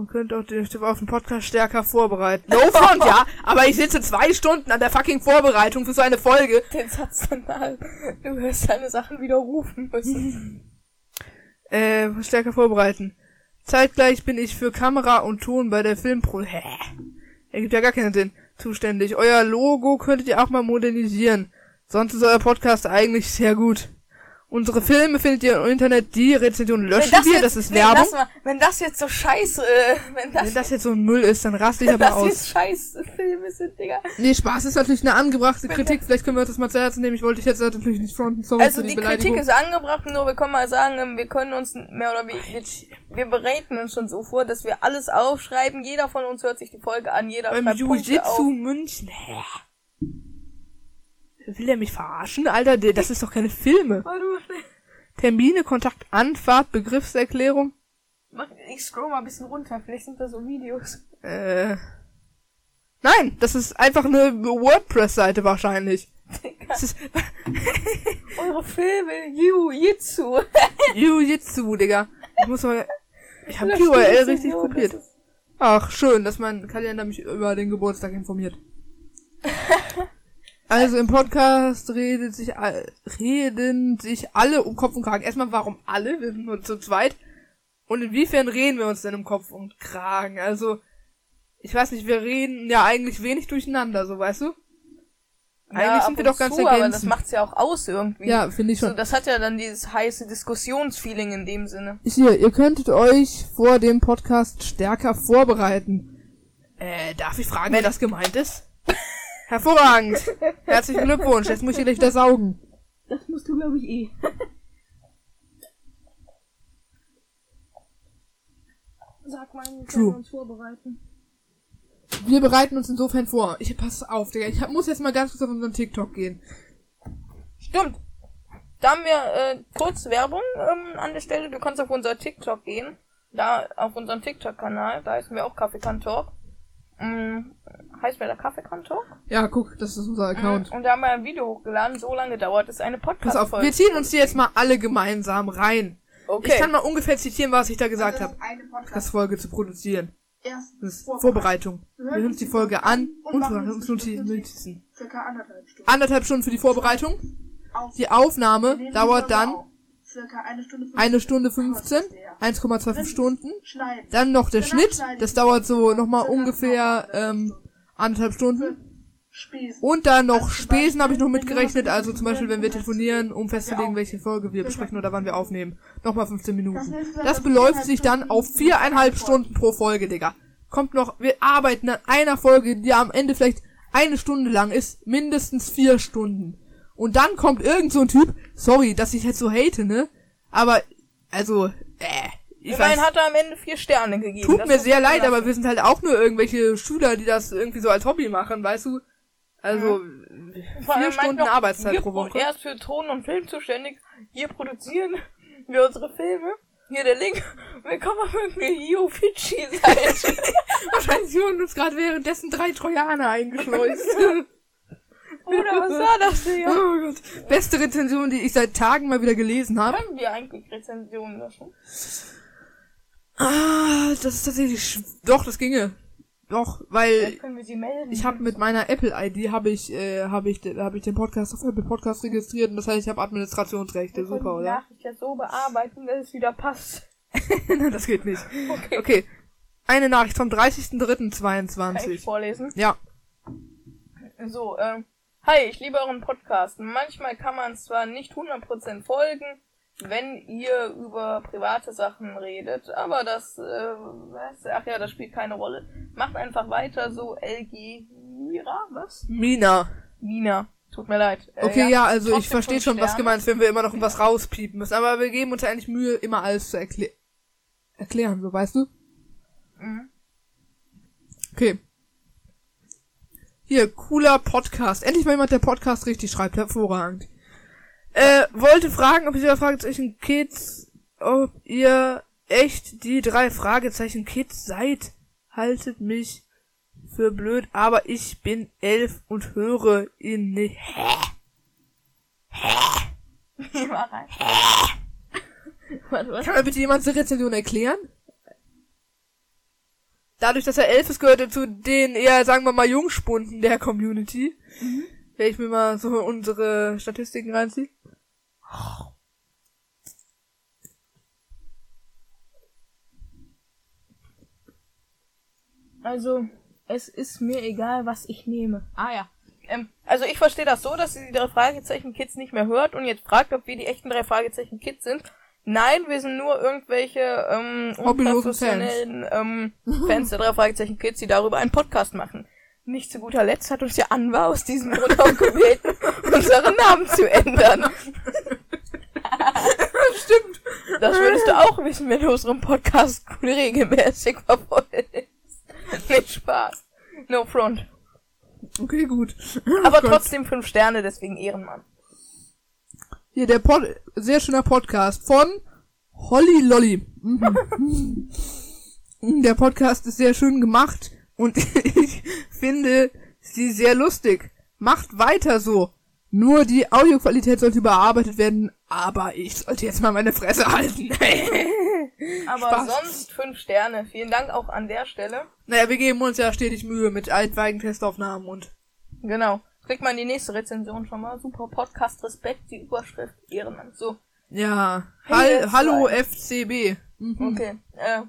Und könnt auch den auf den Podcast stärker vorbereiten. No front, ja, aber ich sitze zwei Stunden an der fucking Vorbereitung für so eine Folge. Den Satz danach. Du wirst deine Sachen widerrufen müssen. [LAUGHS] Äh, stärker vorbereiten. Zeitgleich bin ich für Kamera und Ton bei der Filmpro... Hä? Ergibt ja gar keinen Sinn. Zuständig. Euer Logo könntet ihr auch mal modernisieren. Sonst ist euer Podcast eigentlich sehr gut. Unsere Filme findet ihr im Internet, die Rezension löschen wir, jetzt- das ist nee, Werbung. mal, wenn das jetzt so scheiße, äh, wenn das, Wenn das jetzt so ein Müll ist, dann raste ich wenn aber das aus. jetzt scheiße Filme sind, Digga. Nee, Spaß ist natürlich eine angebrachte Kritik. Vielleicht können wir das mal zu Herzen nehmen. Ich wollte dich jetzt natürlich nicht fronten. Sorry Also die Beleidigung. Kritik ist angebracht, nur wir können mal sagen, ähm, wir können uns mehr oder weniger, wir, wir bereiten uns schon so vor, dass wir alles aufschreiben. Jeder von uns hört sich die Folge an, jeder Beim schreibt Punkte auf. Jiu-Jitsu München. Hä? Will der mich verarschen? Alter, das ist doch keine Filme. Warte mal, Termine, Kontakt, Anfahrt, Begriffserklärung. Ich scroll mal ein bisschen runter, vielleicht sind da so Videos. Äh. Nein, das ist einfach eine WordPress-Seite wahrscheinlich. Das ist [LAUGHS] Eure Filme, Jiu-Jitsu. [LAUGHS] Jiu-Jitsu, Digga. Ich muss mal. Ich habe URL richtig so, kopiert. Ach, schön, dass mein Kalender mich über den Geburtstag informiert. [LAUGHS] Also im Podcast redet sich reden sich alle um Kopf und Kragen. Erstmal, warum alle? Wir sind nur zu zweit. Und inwiefern reden wir uns denn um Kopf und Kragen? Also, ich weiß nicht, wir reden ja eigentlich wenig durcheinander, so weißt du? Eigentlich Ja, sind wir doch ganz zu, aber das ergänzend. macht's ja auch aus irgendwie. Ja, finde ich So, schon. das hat ja dann dieses heiße Diskussionsfeeling in dem Sinne. Hier, ihr könntet euch vor dem Podcast stärker vorbereiten. Äh, darf ich fragen, wer das gemeint ist? [LAUGHS] Hervorragend. Herzlichen Glückwunsch. Jetzt muss ich gleich das saugen. Das musst du, glaube ich, eh. Sag mal, wir True. können uns vorbereiten. Wir bereiten uns insofern vor. Ich pass auf, Digga. Ich hab, muss jetzt mal ganz kurz auf unseren TikTok gehen. Stimmt. Da haben wir äh, kurz Werbung ähm, an der Stelle. Du kannst auf unser TikTok gehen. Da auf unserem TikTok-Kanal, da heißen wir auch Kaffeekantalk. Mm, heißt wir da Kaffeekantalk? Ja, guck, das ist unser Account. Und da haben wir ein Video hochgeladen. So lange dauert es eine Pass Podcast-Folge. auf, wir ziehen uns die jetzt mal alle gemeinsam rein. Okay. Ich kann mal ungefähr zitieren, was ich da gesagt habe. eine Das Podcast. Folge zu produzieren. Erst Das ist Vorbereitung. Wir hören uns die Folge an und machen uns Notizen. circa anderthalb Stunden. Anderthalb Stunden für die Vorbereitung. Auf Die Aufnahme dauert dann. Circa eine Stunde eine Stunde 15, 1,25 Stunden. Schneiden. Dann noch der Schnitt, das dauert so nochmal ungefähr ähm, anderthalb Stunden. Spesen. Und dann noch Spesen habe ich noch mitgerechnet, also zum Beispiel, wenn wir telefonieren, um festzulegen, welche Folge wir besprechen oder wann wir aufnehmen. Nochmal 15 Minuten. Das beläuft sich dann auf viereinhalb Stunden pro Folge, Digga. Kommt noch, wir arbeiten an einer Folge, die am Ende vielleicht eine Stunde lang ist, mindestens vier Stunden. Und dann kommt irgend so ein Typ, sorry, dass ich jetzt so hate, ne? Aber, also, äh, ich Immerhin weiß, hat er am Ende vier Sterne gegeben. tut mir sehr leid, aber wir sind halt auch nur irgendwelche Schüler, die das irgendwie so als Hobby machen, weißt du? Also, allem vier Stunden Arbeitszeit pro Woche. Er ist für Ton und Film zuständig. Hier produzieren [LAUGHS] wir unsere Filme. Hier der Link. Willkommen auf irgendwie Yo Fidschi Seite. [LAUGHS] Wahrscheinlich wurden uns gerade währenddessen drei Trojaner eingeschleust. [LAUGHS] Oder was war das denn? [LAUGHS] Oh Gott. Beste Rezension, die ich seit Tagen mal wieder gelesen habe. Können wir eigentlich Rezensionen löschen? Ah, das ist tatsächlich doch, das ginge. Doch, weil Vielleicht können wir sie melden. ich habe mit meiner Apple ID habe ich äh, habe ich habe ich den Podcast auf Apple Podcast registriert und das heißt, ich habe Administrationsrechte, super, die oder? Nachricht ja so bearbeiten, dass es wieder passt. Nein, [LAUGHS] das geht nicht. Okay. Okay. Eine Nachricht vom Kann ich 30.03.22. vorlesen? Ja. So, ähm, hi, ich liebe euren Podcast. Manchmal kann man zwar nicht 100% folgen, wenn ihr über private Sachen redet, aber das, äh, was? Ach ja, das spielt keine Rolle. Macht einfach weiter so, LG Mira, was? Mina. Mina. Tut mir leid. Äh, Okay, ja, also ich verstehe schon, was gemeint ist, wenn wir immer noch was rauspiepen müssen. Aber wir geben uns ja eigentlich Mühe, immer alles zu erklären. Erklären, so weißt du? Mhm. Okay. Hier, cooler Podcast. Endlich mal jemand, der Podcast richtig schreibt. Hervorragend. Äh, wollte fragen, ob ihr Fragezeichen Kids, ob ihr echt die drei Fragezeichen Kids seid. Haltet mich für blöd, aber ich bin elf und höre ihn nicht. [LAUGHS] Rein. [LAUGHS] Warte, was? Kann mir bitte jemand die Rezension erklären? Dadurch, dass er elf ist, gehört er zu den eher, sagen wir mal, Jungspunden der Community. Wenn ich mir mal so unsere Statistiken reinziehe. Also, es ist mir egal, was ich nehme. Ah ja. Ähm, also ich verstehe das so, dass sie die drei Fragezeichen Kids nicht mehr hört und jetzt fragt, ob wir die echten drei Fragezeichen Kids sind. Nein, wir sind nur irgendwelche ähm, unprofessionellen ähm, Fans der drei Fragezeichen Kids, die darüber einen Podcast machen. Nicht zu guter Letzt hat uns ja Anwar aus diesem Grund auch gebeten, [LAUGHS] unseren Namen zu ändern. [LAUGHS] Stimmt. Das würdest du auch wissen, wenn du unserem Podcast regelmäßig verfolgst. Nicht Spaß. No front. Okay, gut. Aber Oh trotzdem fünf Sterne, deswegen Ehrenmann. Hier, der Pod sehr schöner Podcast von Holly Lolly. Mhm. der Podcast ist sehr schön gemacht und [LAUGHS] ich finde sie sehr lustig. Macht weiter so. Nur die Audioqualität sollte überarbeitet werden, aber ich sollte jetzt mal meine Fresse halten. [LAUGHS] Aber Spaß. sonst fünf Sterne. Vielen Dank auch an der Stelle. naja, wir geben uns ja stetig Mühe mit altweigen Testaufnahmen und Genau. Kriegt man die nächste Rezension schon mal. Super Podcast, Respekt, die Überschrift, Ehrenmann. So, ja. Hey, Hall Hallo zwei. FCB. Mhm. okay. Äh,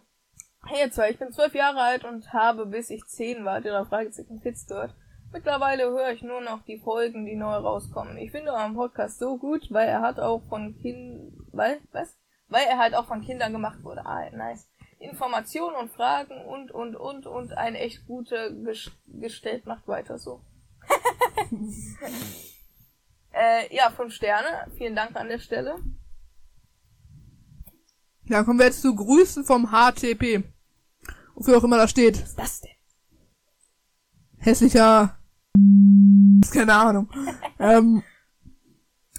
hey ihr zwei, ich bin zwölf Jahre alt und habe, bis ich zehn war, drei Fragezeichen Kids gehört. Mittlerweile höre ich nur noch die Folgen, die neu rauskommen. Ich finde euren Podcast so gut, weil er hat auch von Kind, weil, was? Weil er halt auch von Kindern gemacht wurde. Ah, nice. Informationen und Fragen und, und, und, und ein echt gute ges gestellt macht weiter so. [LAUGHS] äh, ja, fünf Sterne. Vielen Dank an der Stelle. Ja, kommen wir jetzt zu Grüßen vom HTP. Wofür auch immer das steht. Was ist das denn? hässlicher keine Ahnung. [LAUGHS] ähm,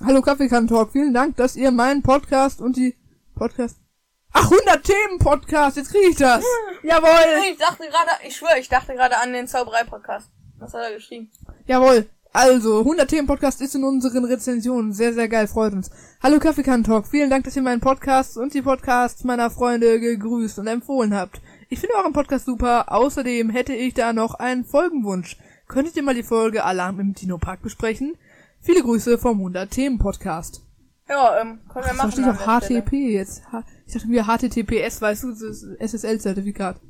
Hallo Kaffeekantalk, vielen Dank, dass ihr meinen Podcast und die Podcast Ach, 100 Themen Podcast, jetzt kriege ich das. [LAUGHS] Jawohl. Ich dachte gerade, ich schwöre, ich dachte gerade an den Zauberei-Podcast. Was hat er geschrieben? Jawohl. Also, 100 Themen Podcast ist in unseren Rezensionen sehr, sehr geil, freut uns. Hallo Kaffeekantalk, vielen Dank, dass ihr meinen Podcast und die Podcasts meiner Freunde gegrüßt und empfohlen habt. Ich finde euren Podcast super, außerdem hätte ich da noch einen Folgenwunsch. Könntet ihr mal die Folge Alarm im Dino-Park besprechen? Viele Grüße vom 100 Themen Podcast. Ja, ähm, können wir Das machen. steht an auf. HTTP jetzt. Ich dachte mir HTTPS, weißt du, das ist SSL-Zertifikat.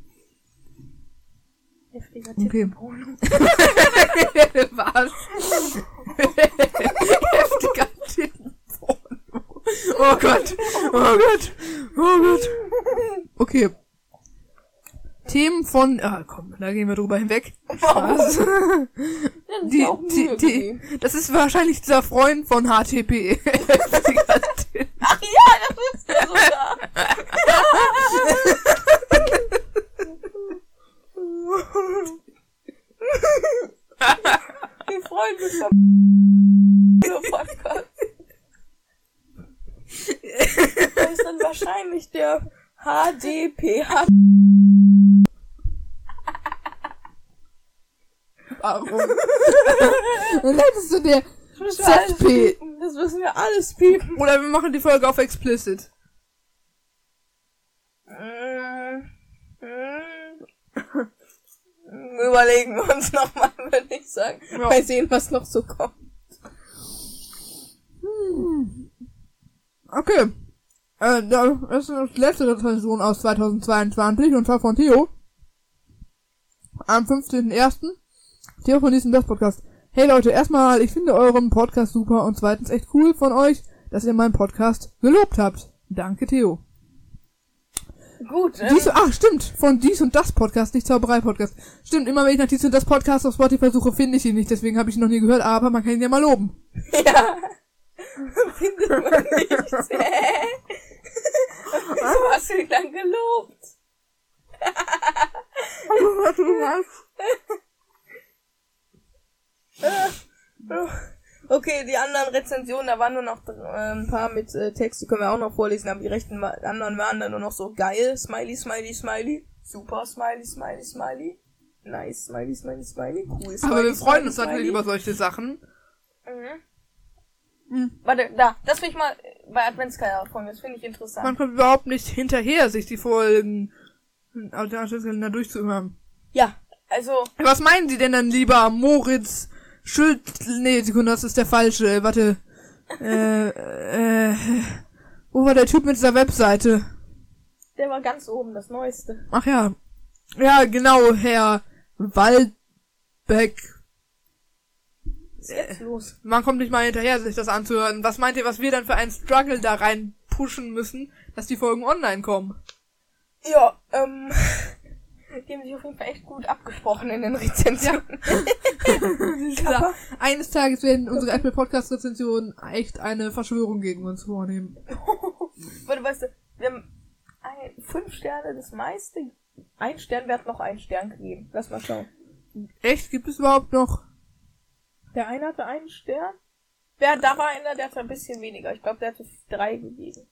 Heftiger Okay. Tippenporno. [LAUGHS] Was? [LAUGHS] Heftiger Tittenporno. Oh Gott. Oh Gott. Oh Gott. Okay. Themen von, ah komm, da gehen wir drüber hinweg. Spaß. Das ist Die, ja die, die, das ist wahrscheinlich dieser Freund von HTP. [LAUGHS] Ach ja, das ist ja sogar. Die Freunde vom Podcast. Das ist dann wahrscheinlich der HDPH. Warum? [LAUGHS] Dann hättest du der wir ZP. Das müssen wir alles piepen. Oder wir machen die Folge auf explicit. Mm, mm. Überlegen wir uns nochmal, würde ich sagen. Ja. Mal sehen, was noch so kommt. Okay. Äh, das ist die letzte Rezension aus 2022 und zwar von Theo. Am 15.01. Theo von diesem das Podcast. Hey Leute, erstmal, ich finde euren Podcast super und zweitens echt cool von euch, dass ihr meinen Podcast gelobt habt. Danke, Theo. Gut, ähm, Dies, ach, stimmt, von dies und das Podcast, nicht Zauberei Podcast. Stimmt, immer wenn ich nach dies und das Podcast auf Spotify suche, finde ich ihn nicht, deswegen habe ich ihn noch nie gehört, aber man kann ihn ja mal loben. [LAUGHS] ja. Findet man nicht. [LAUGHS] Hä? Wieso hast du ihn dann gelobt? [LAUGHS] Okay, die anderen Rezensionen, da waren nur noch äh, ein paar mit äh, Text, die können wir auch noch vorlesen, aber die rechten anderen waren dann nur noch so geil, Smiley, Smiley, Smiley, super, Smiley, Smiley, Smiley, nice, Smiley, Smiley, Smiley, cool, Smiley, Aber wir freuen uns natürlich über solche Sachen. Mhm. Warte, da, das will ich mal bei Adventskalender folgen, das finde ich interessant. Man kommt überhaupt nicht hinterher, sich die Folgen einen Adventskalender durchzuhören. Ja, also, Was meinen Sie denn dann lieber, Moritz Schild... Nee, Sekunde, das ist der falsche. Äh, Warte. Äh, äh, wo war der Typ mit dieser Webseite? der war ganz oben, das Neueste. Ach ja. Ja, genau, Herr Waldbeck. Jetzt los? Man kommt nicht mal hinterher, sich das anzuhören. Was meint ihr, was wir dann für einen Struggle da rein pushen müssen, dass die Folgen online kommen? Ja, ähm, haben sich auf jeden Fall echt gut abgesprochen in den Rezensionen. [LAUGHS] Ja, eines Tages werden unsere Apple Podcast Rezensionen echt eine Verschwörung gegen uns vornehmen. [LAUGHS] Warte, weißt du, wir haben ein, fünf Sterne das meiste. Ein Stern, wer hat noch einen Stern gegeben? Lass mal schauen. Echt? Gibt es überhaupt noch? Der eine hatte einen Stern. Wer, da war einer, der hatte ein bisschen weniger. Ich glaube, der hatte drei gegeben.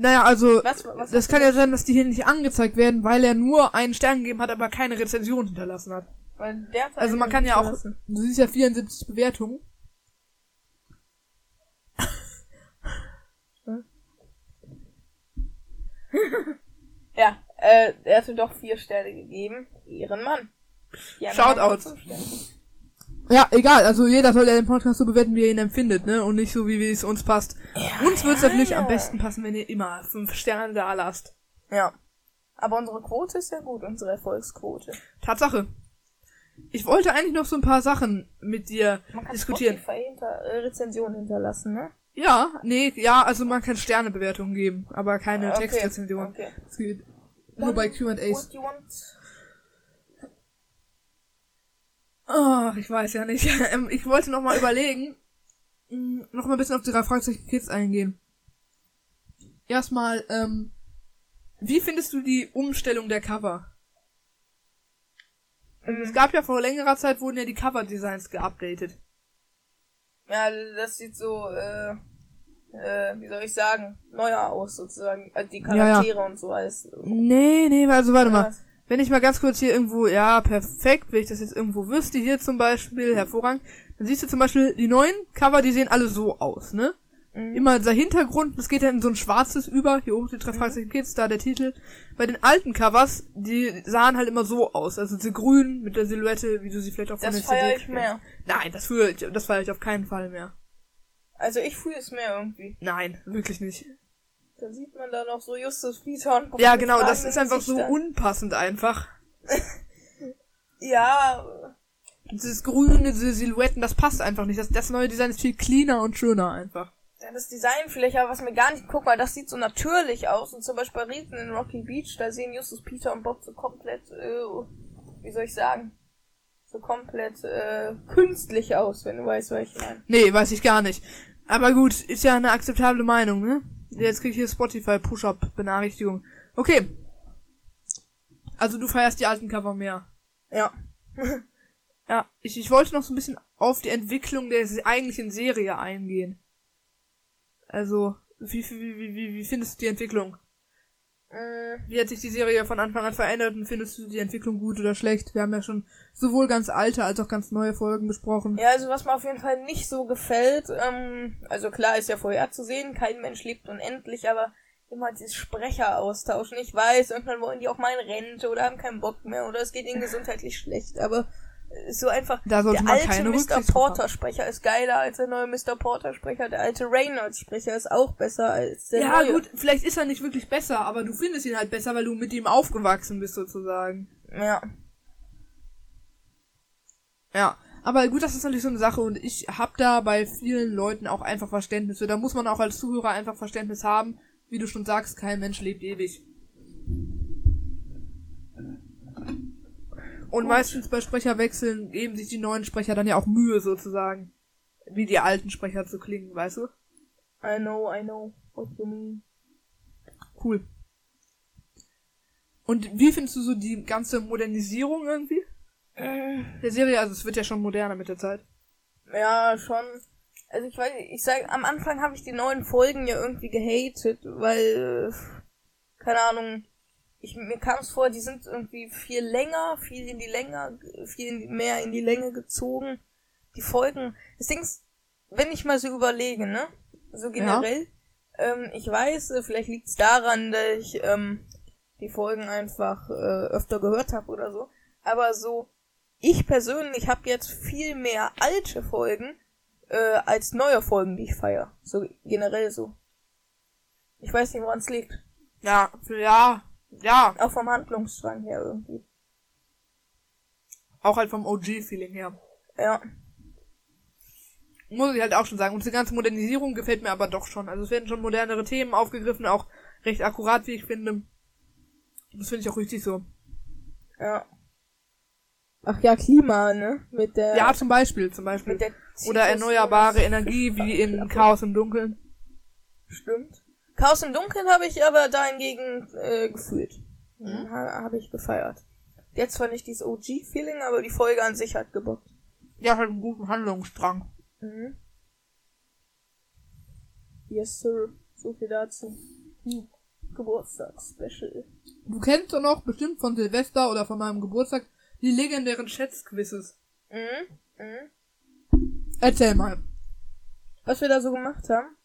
Naja, also, Was, was das kann ja sein, dass die hier nicht angezeigt werden, weil er nur einen Stern gegeben hat, aber keine Rezension hinterlassen hat. Hatte Also man kann ja auch, du siehst ja 74 Bewertungen. [LAUGHS] Ja, äh, er hatte doch vier Sterne gegeben. Ehrenmann. Anderen haben Shoutouts. Ja, egal, also jeder soll ja den Podcast so bewerten, wie er ihn empfindet, ne? Und nicht so, wie wie es uns passt. uns wird's natürlich ja. am besten passen, wenn ihr immer fünf Sterne da lasst. Ja. Aber unsere Quote ist ja gut, unsere Erfolgsquote. Tatsache. Ich wollte eigentlich noch so ein paar Sachen mit dir Man kann diskutieren. Spotify hinter, äh, Rezensionen hinterlassen, ne? Ja, nee, ja, also man kann Sternebewertungen geben, aber keine Okay, Textrezension. Okay. Das geht nur bei Q&As. Ach, ich weiß ja nicht. [LAUGHS] Ähm, ich wollte noch mal überlegen, mh, noch mal ein bisschen auf die drei Fragezeichen Kids eingehen. Erstmal, ähm, wie findest du die Umstellung der Cover? Also Es gab ja vor längerer Zeit wurden ja die Cover-Designs geupdatet. Ja, das sieht so, äh, äh, wie soll ich sagen, neuer aus sozusagen. Also die Ja, ja. Charaktere und so alles. Nee, nee, also warte mal. Wenn ich mal ganz kurz hier irgendwo, ja, perfekt, wenn ich das jetzt irgendwo wüsste, hier zum Beispiel, hervorragend, dann siehst du zum Beispiel die neuen Cover, die sehen alle so aus, ne? Mhm. Immer dieser Hintergrund, das geht dann in so ein schwarzes über, hier oben die drei Fragezeichen Kids, da der Titel. Bei den alten Covers, die sahen halt immer so aus, also sie grün mit der Silhouette, wie du sie vielleicht auch von Das feiere CD ich mehr. Nein, das fühle ich, das feiere ich auf keinen Fall mehr. Also ich fühle es mehr irgendwie. Nein, wirklich nicht. Da sieht man da noch so Justus Peter und Ja, genau, das ist einfach so Gesichter. unpassend einfach. [LAUGHS] Ja, Dieses grüne, diese Silhouetten, das passt einfach nicht. Das, das neue Design ist viel cleaner und schöner einfach. ja, das Design vielleicht, aber was mir gar nicht, guck mal, das sieht so natürlich aus. Und zum Beispiel bei Riesen in Rocky Beach, da sehen Justus Peter und Bob so komplett, äh, wie soll ich sagen, so komplett äh, künstlich aus, wenn du weißt, was ich meine. Nee, weiß ich gar nicht. Aber gut, ist ja eine akzeptable Meinung, ne? Jetzt krieg ich hier Spotify Push-Up-Benachrichtigung. Okay. Also du feierst die alten Cover mehr. Ja. [LAUGHS] Ja, ich, ich wollte noch so ein bisschen auf die Entwicklung der eigentlichen Serie eingehen. Also, wie, wie, wie, wie, wie findest du die Entwicklung? Mm, Wie hat sich die Serie von Anfang an verändert und findest du die Entwicklung gut oder schlecht? Wir haben ja schon sowohl ganz alte als auch ganz neue Folgen besprochen. Ja, also was mir auf jeden Fall nicht so gefällt, ähm, also klar ist ja vorherzusehen, kein Mensch lebt unendlich, aber immer dieses Sprecher austauschen. Ich weiß, irgendwann wollen die auch mal in Rente oder haben keinen Bock mehr oder es geht ihnen gesundheitlich schlecht, aber äh, so einfach, Da der alte Mr. Rücksicht drauf haben. Porter Sprecher ist geiler als der neue Mr. Porter Sprecher, der alte Reynolds Sprecher ist auch besser als der Ja, neue. gut, vielleicht ist er nicht wirklich besser, aber du findest ihn halt besser, weil du mit ihm aufgewachsen bist, sozusagen. Ja. Ja. Aber gut, das ist natürlich so eine Sache und ich hab da bei vielen Leuten auch einfach Verständnis für. Da muss man auch als Zuhörer einfach Verständnis haben. Wie du schon sagst, kein Mensch lebt ewig. Und meistens bei Sprecherwechseln geben sich die neuen Sprecher dann ja auch Mühe, sozusagen. Wie die alten Sprecher zu klingen, weißt du? I know, I know what you mean. Cool. Und wie findest du so die ganze Modernisierung irgendwie? Äh, Der Serie, also es wird ja schon moderner mit der Zeit. Ja, schon. Also ich weiß, ich sag, am Anfang habe ich die neuen Folgen ja irgendwie gehatet, weil, keine Ahnung, ich, mir kam es vor, die sind irgendwie viel länger, viel in die Länge, viel in die, mehr in die Länge gezogen. Die Folgen, das Ding ist, wenn ich mal so überlege, ne, so generell, ähm, ich weiß, äh, vielleicht liegt es daran, dass ich, ähm, die Folgen einfach äh, öfter gehört habe oder so. Aber so, ich persönlich habe jetzt viel mehr alte Folgen äh, als neue Folgen, die ich feier. So generell so. Ich weiß nicht, woran es liegt. Ja, ja, ja. Auch vom Handlungsstrang her irgendwie. Auch halt vom OG-Feeling her. Ja. Muss ich halt auch schon sagen. Und diese ganze Modernisierung gefällt mir aber doch schon. Also es werden schon modernere Themen aufgegriffen, auch recht akkurat, wie ich finde. Das finde ich auch richtig so. Ja. Ach ja, Klima, ne? Mit der. Ja, zum Beispiel, zum Beispiel. mit der Oder erneuerbare Energie, wie in Chaos im Dunkeln. Stimmt. Chaos im Dunkeln habe ich aber dahingegen äh, gefühlt. Mhm. Ha, habe ich gefeiert. Jetzt zwar nicht dieses OG-Feeling, aber die Folge an sich hat gebockt. Ja, hat einen guten Handlungsstrang. Mhm. Yes, sir. So viel dazu. Hm. Geburtstagsspecial. Du kennst doch noch bestimmt von Silvester oder von meinem Geburtstag die legendären Schätzquizzes. Mhm. Mhm. Erzähl mal. Was wir da so gemacht haben?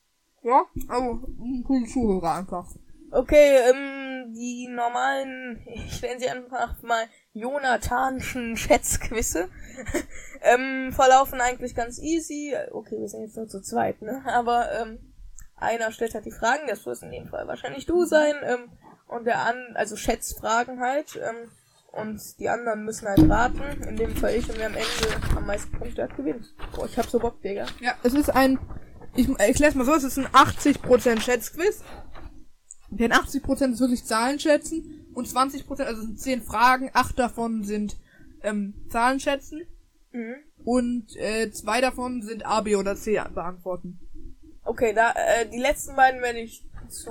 Ja, also, ein cooler Zuhörer einfach. Okay, ähm, die normalen, [LAUGHS] ich nenne sie einfach mal Jonathanischen Schätzquizze, [LAUGHS] ähm, verlaufen eigentlich ganz easy. Okay, wir sind jetzt nur zu zweit, ne? Aber, ähm, einer stellt halt die Fragen, das wirst in dem Fall wahrscheinlich du sein, ähm, und der an, also Schätzfragen halt, ähm, und die anderen müssen halt raten, in dem Fall ich, und wer am Ende am meisten Punkte hat, gewinnt. Boah, ich hab so Bock, Digga. Ja, es ist ein, ich erklär's mal so, es ist ein 80% Schätzquiz. Denn 80% ist wirklich Zahlen schätzen und 20%, also sind 10 Fragen, 8 davon sind ähm, Zahlen schätzen Mhm. und äh, zwei davon sind A, B oder C beantworten. Okay, da, äh, die letzten beiden werde ich zu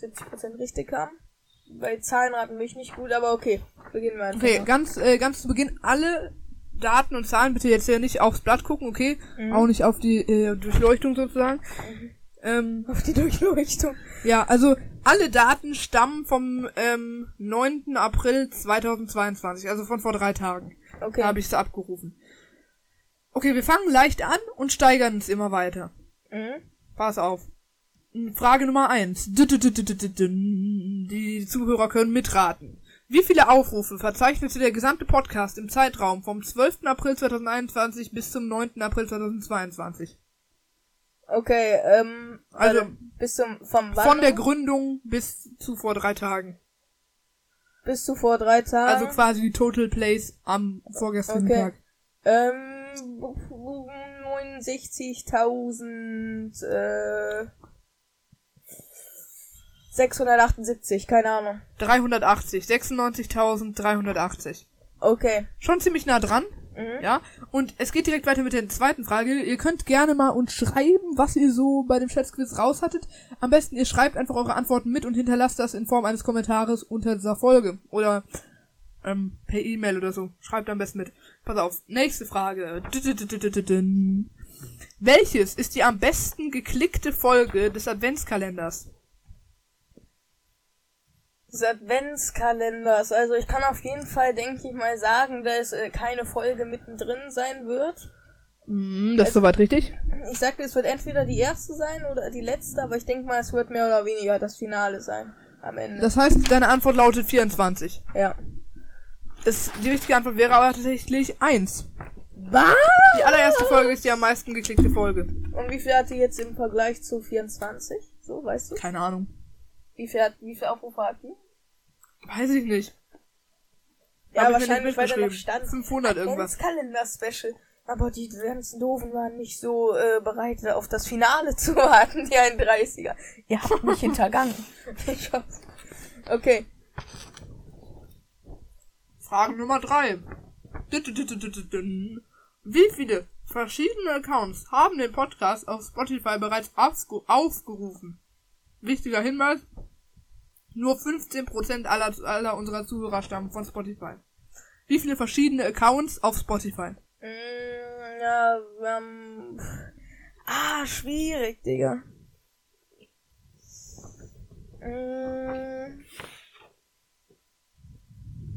70% richtig haben. Bei Zahlenraten bin ich nicht gut, aber okay. Beginnen wir einfach. Okay, ganz, äh, ganz zu Beginn alle Daten und Zahlen bitte jetzt hier nicht aufs Blatt gucken, okay? Mhm. Auch nicht auf die äh, Durchleuchtung sozusagen. Ähm, Auf die Durchleuchtung. ja, also alle Daten stammen vom ähm, 9. April 2022, also von vor drei Tagen. Okay. Da habe ich sie abgerufen. Okay, wir fangen leicht an und steigern uns immer weiter. Mhm. Pass auf. Frage Nummer eins. Die Zuhörer können mitraten. Wie viele Aufrufe verzeichnete der gesamte Podcast im Zeitraum vom 12. April 2021 bis zum 9. April 2022? Okay, ähm, Also, bis zum, vom Von der wann? Gründung bis zu vor drei Tagen. bis zu vor drei Tagen. Also quasi die Total Plays am vorgestrigen Okay. Tag. Ähm, 69.000, äh, 678, keine Ahnung. 380. 96.380. Okay. Schon ziemlich nah dran. Mhm. Ja, und es geht direkt weiter mit der zweiten Frage. Ihr könnt gerne mal uns schreiben, was ihr so bei dem Schätzquiz raus hattet. Am besten ihr schreibt einfach eure Antworten mit und hinterlasst das in Form eines Kommentares unter dieser Folge. Oder ähm, per E-Mail oder so. Schreibt am besten mit. Pass auf, nächste Frage. Welches ist die am besten geklickte Folge des Adventskalenders? Des Adventskalenders. Also ich kann auf jeden Fall, denke ich mal, sagen, dass äh, keine Folge mittendrin sein wird. Mm, das ist soweit richtig. Ich sagte, es wird entweder die erste sein oder die letzte, aber ich denke mal, es wird mehr oder weniger das Finale sein. Am Ende. Das heißt, deine Antwort lautet 24. ja. Das, die richtige Antwort wäre aber tatsächlich 1. Was? Die allererste Folge ist die am meisten geklickte Folge. Und wie viel hat die jetzt im Vergleich zu 24? So, weißt du? Keine Ahnung. Wie viel, hat, wie viel Aufrufe hat die? Weiß ich nicht. Ja, Hab wahrscheinlich, weil da noch stand. 500 irgendwas. Adventskalender-Special. Aber die ganzen Doofen waren nicht so äh, bereit, auf das Finale zu [LAUGHS] warten, die 31er. Ihr habt mich hintergangen. [LAUGHS] Okay. Frage Nummer 3. Wie viele verschiedene Accounts haben den Podcast auf Spotify bereits aufge aufgerufen? Wichtiger Hinweis. Nur 15% aller, aller unserer Zuhörer stammen von Spotify. Wie viele verschiedene Accounts auf Spotify? Mm, ja, ähm, ah, schwierig, Digga. Mm,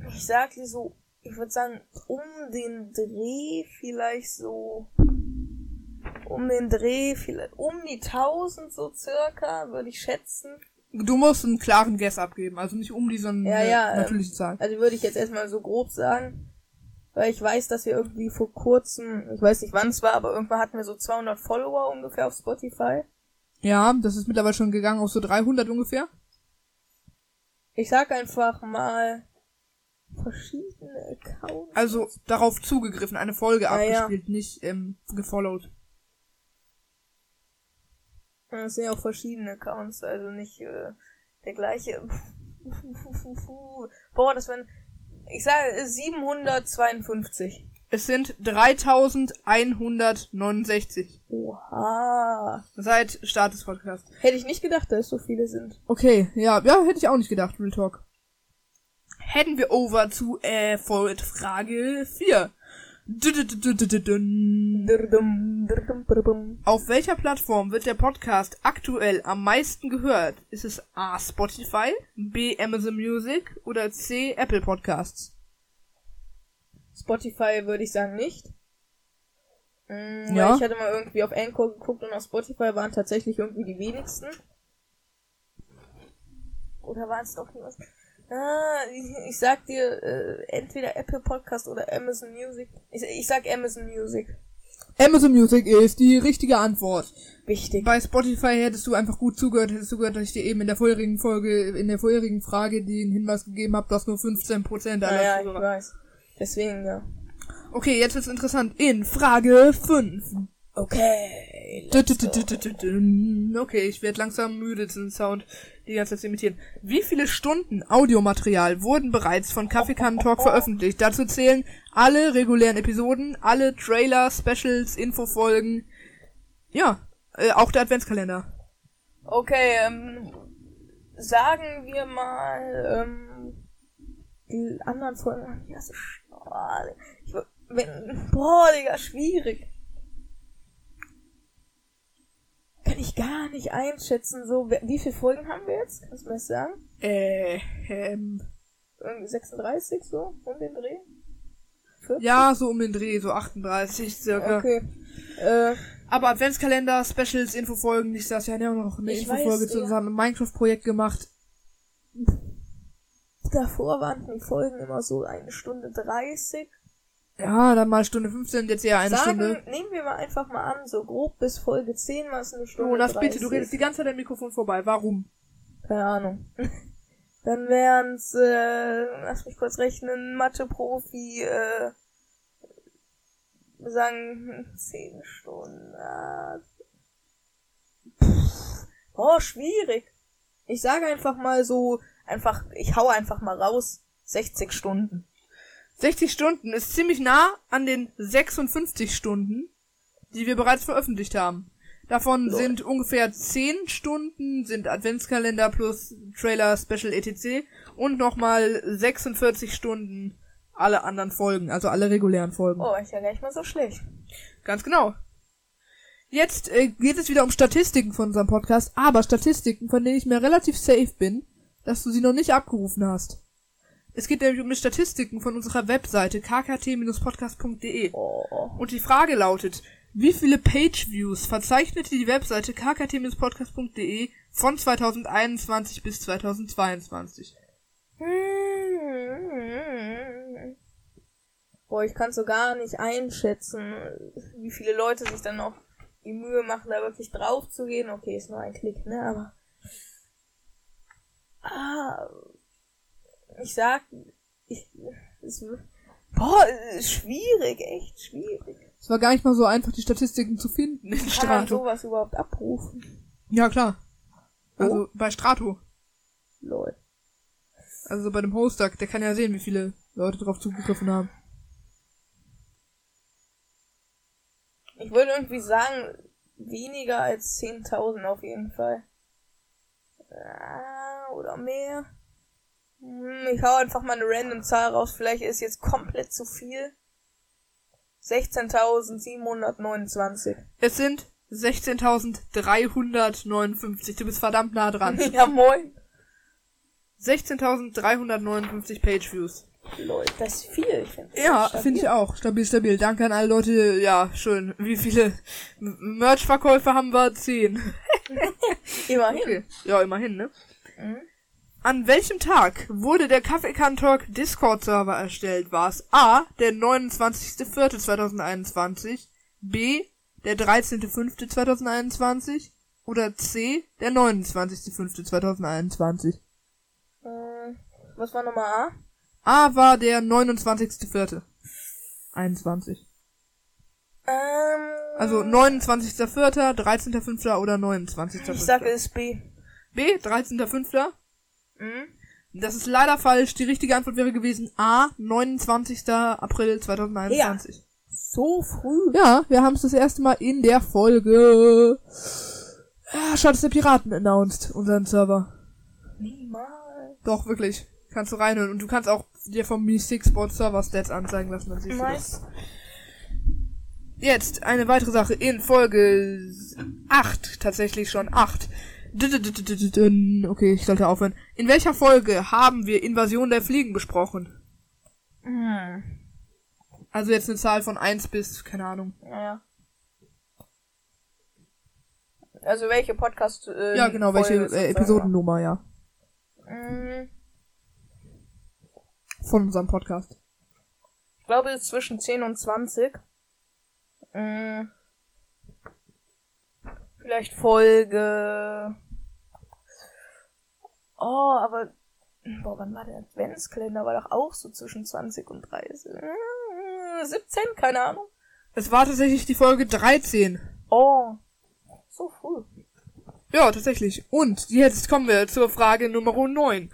ich sag dir so, ich würde sagen, um den Dreh vielleicht so, um den Dreh vielleicht, um die 1000 so circa, würde ich schätzen. Du musst einen klaren Guess abgeben, also nicht um die, sondern Ja, ja, ähm, natürliche Zahl. Also würde ich jetzt erstmal so grob sagen, weil ich weiß, dass wir irgendwie vor kurzem, ich weiß nicht wann es war, aber irgendwann hatten wir so 200 Follower ungefähr auf Spotify. Ja, das ist mittlerweile schon gegangen auf so 300 ungefähr. Ich sag einfach mal verschiedene Accounts. Also darauf zugegriffen, eine Folge Ah, ja. abgespielt, nicht ähm, gefollowt. Das sind ja auch verschiedene Accounts, also nicht äh, der gleiche. [LAUGHS] Boah, das wären, ich sage 752. Es sind 3169 Oha. seit Start des Podcasts. Hätte ich nicht gedacht, dass es so viele sind. Okay, ja, ja, hätte ich auch nicht gedacht, Real Talk. Hätten wir over zu äh, Frage 4. Auf welcher Plattform wird der Podcast aktuell am meisten gehört? Ist es A. Spotify, B. Amazon Music oder C. Apple Podcasts? Spotify würde ich sagen nicht. Mm, Ja. Ich hatte mal irgendwie auf Anchor geguckt und auf Spotify waren tatsächlich irgendwie die wenigsten. Oder waren es doch nicht was? Ah, ich, ich sag dir, äh, entweder Apple Podcast oder Amazon Music. Ich, ich sag Amazon Music. Amazon Music ist die richtige Antwort. Wichtig. Bei Spotify hättest du einfach gut zugehört, hättest du gehört, dass ich dir eben in der vorherigen Folge, in der vorherigen Frage den Hinweis gegeben habe, dass nur 15% aller Naja, ich Zuhörer. weiß. Deswegen, ja. Okay, jetzt wird's interessant. In Frage 5. Okay. Okay, ich werde langsam müde, diesen Sound die ganze Zeit zu imitieren. Wie viele Stunden Audiomaterial wurden bereits von Kaffeekannen Talk veröffentlicht? Dazu zählen alle regulären Episoden, alle Trailer, Specials, Infofolgen. Ja, äh, auch der Adventskalender. Okay, ähm, sagen wir mal, ähm, die anderen Folgen, ja, so schade. Ich, wenn, boah, Digga, schwierig. Kann ich gar nicht einschätzen, so, wie viele Folgen haben wir jetzt? Kannst du mir das sagen? Äh, ähm, Irgendwie 36, so, um den Dreh? 40? ja, so um den Dreh, so 38 circa. Okay. Äh, Aber Adventskalender, Specials, Infofolgen, ich saß ja auch noch eine Infofolge weiß, zu ja. unserem Minecraft-Projekt gemacht. davor waren die Folgen immer so eine Stunde 30. Ja, dann mal Stunde 15, jetzt eher eine Sagen, Stunde. nehmen wir mal einfach mal an, so grob bis Folge 10 war es eine Stunde Jonas, 30. bitte, du redest die ganze Zeit am Mikrofon vorbei. Warum? Keine Ahnung. [LAUGHS] Dann wären's, äh, lass mich kurz rechnen, Mathe-Profi, äh, sagen 10 Stunden. Äh, pff, oh, schwierig. Ich sage einfach mal so, einfach, ich hau einfach mal raus, 60 Stunden. 60 Stunden ist ziemlich nah an den 56 Stunden, die wir bereits veröffentlicht haben. Davon Lol. sind ungefähr 10 Stunden sind Adventskalender plus Trailer, Special etc. und nochmal 46 Stunden alle anderen Folgen, also alle regulären Folgen. Oh, ist ja gar nicht mal so schlecht. Ganz genau. Jetzt äh, geht es wieder um Statistiken von unserem Podcast, aber Statistiken, von denen ich mir relativ safe bin, dass du sie noch nicht abgerufen hast. Es geht nämlich um die Statistiken von unserer Webseite kkt-podcast.de. Oh. Und die Frage lautet, wie viele Page-Views verzeichnete die Webseite kkt-podcast.de von 2021 bis 2022? Hm. Boah, ich kann so gar nicht einschätzen, wie viele Leute sich dann noch die Mühe machen, da wirklich drauf zu gehen. Okay, ist nur ein Klick, ne, aber. Ah, ich sag, ich, es, boah, es ist schwierig, echt schwierig. Es war gar nicht mal so einfach, die Statistiken zu finden in Kann man Strato. sowas überhaupt abrufen? Ja, klar. Also bei Strato. Lol. Also bei dem Hoster, der kann ja sehen, wie viele Leute drauf zugegriffen haben. Ich würde irgendwie sagen, weniger als 10.000 auf jeden Fall. Ah, oder mehr. Hm, Ich hau einfach mal eine random Zahl raus. Vielleicht ist jetzt komplett zu viel. 16.729. Es sind 16.359. Du bist verdammt nah dran. [LAUGHS] ja, moin. 16.359 Pageviews. Leute, das ist viel. Ich find's Ja, finde ich auch. Stabil, stabil. Danke an alle Leute. Ja, schön. Wie viele Merch-Verkäufe haben wir? Zehn. [LAUGHS] Immerhin. Okay. Ja, immerhin, ne? Mhm. An welchem Tag wurde der Kaffeekantalk Discord-Server erstellt? War es A, der 29.04.2021, B, der 13.05.2021 oder C, der 29.05.2021? Äh, was war Nummer A? A war der 29.04.21. Ähm, Also 29.04., 13.05. oder 29.05. ich sage es B. B, 13.05. Mhm. Das ist leider falsch. Die richtige Antwort wäre gewesen A, 29. April 2021. So früh. Ja, wir haben es das erste Mal in der Folge. Ja, Schatz der Piraten announced, unseren Server. Niemals. Doch, wirklich. Kannst du reinhören. Und du kannst auch dir vom Mi 6 Sport Server Stats anzeigen lassen, dann siehst du das. Nice. Jetzt eine weitere Sache in Folge 8, tatsächlich schon 8. Okay, ich sollte aufhören. In welcher Folge haben wir Invasion der Fliegen besprochen? Hm. Also jetzt eine Zahl von 1 bis, keine Ahnung. Naja. Also welche Podcast äh, Ja, genau, welche Folge äh, sozusagen Episodennummer, ja. Mm, Von unserem Podcast. Ich glaube, es ist zwischen 10 und 20. Mm, Vielleicht Folge. Oh, aber. Boah, wann war der Adventskalender? War doch auch so zwischen 20 und 30. Mm, 17, keine Ahnung. Es war tatsächlich die Folge 13. Oh. So früh. Ja, tatsächlich. Und jetzt kommen wir zur Frage Nummer 9.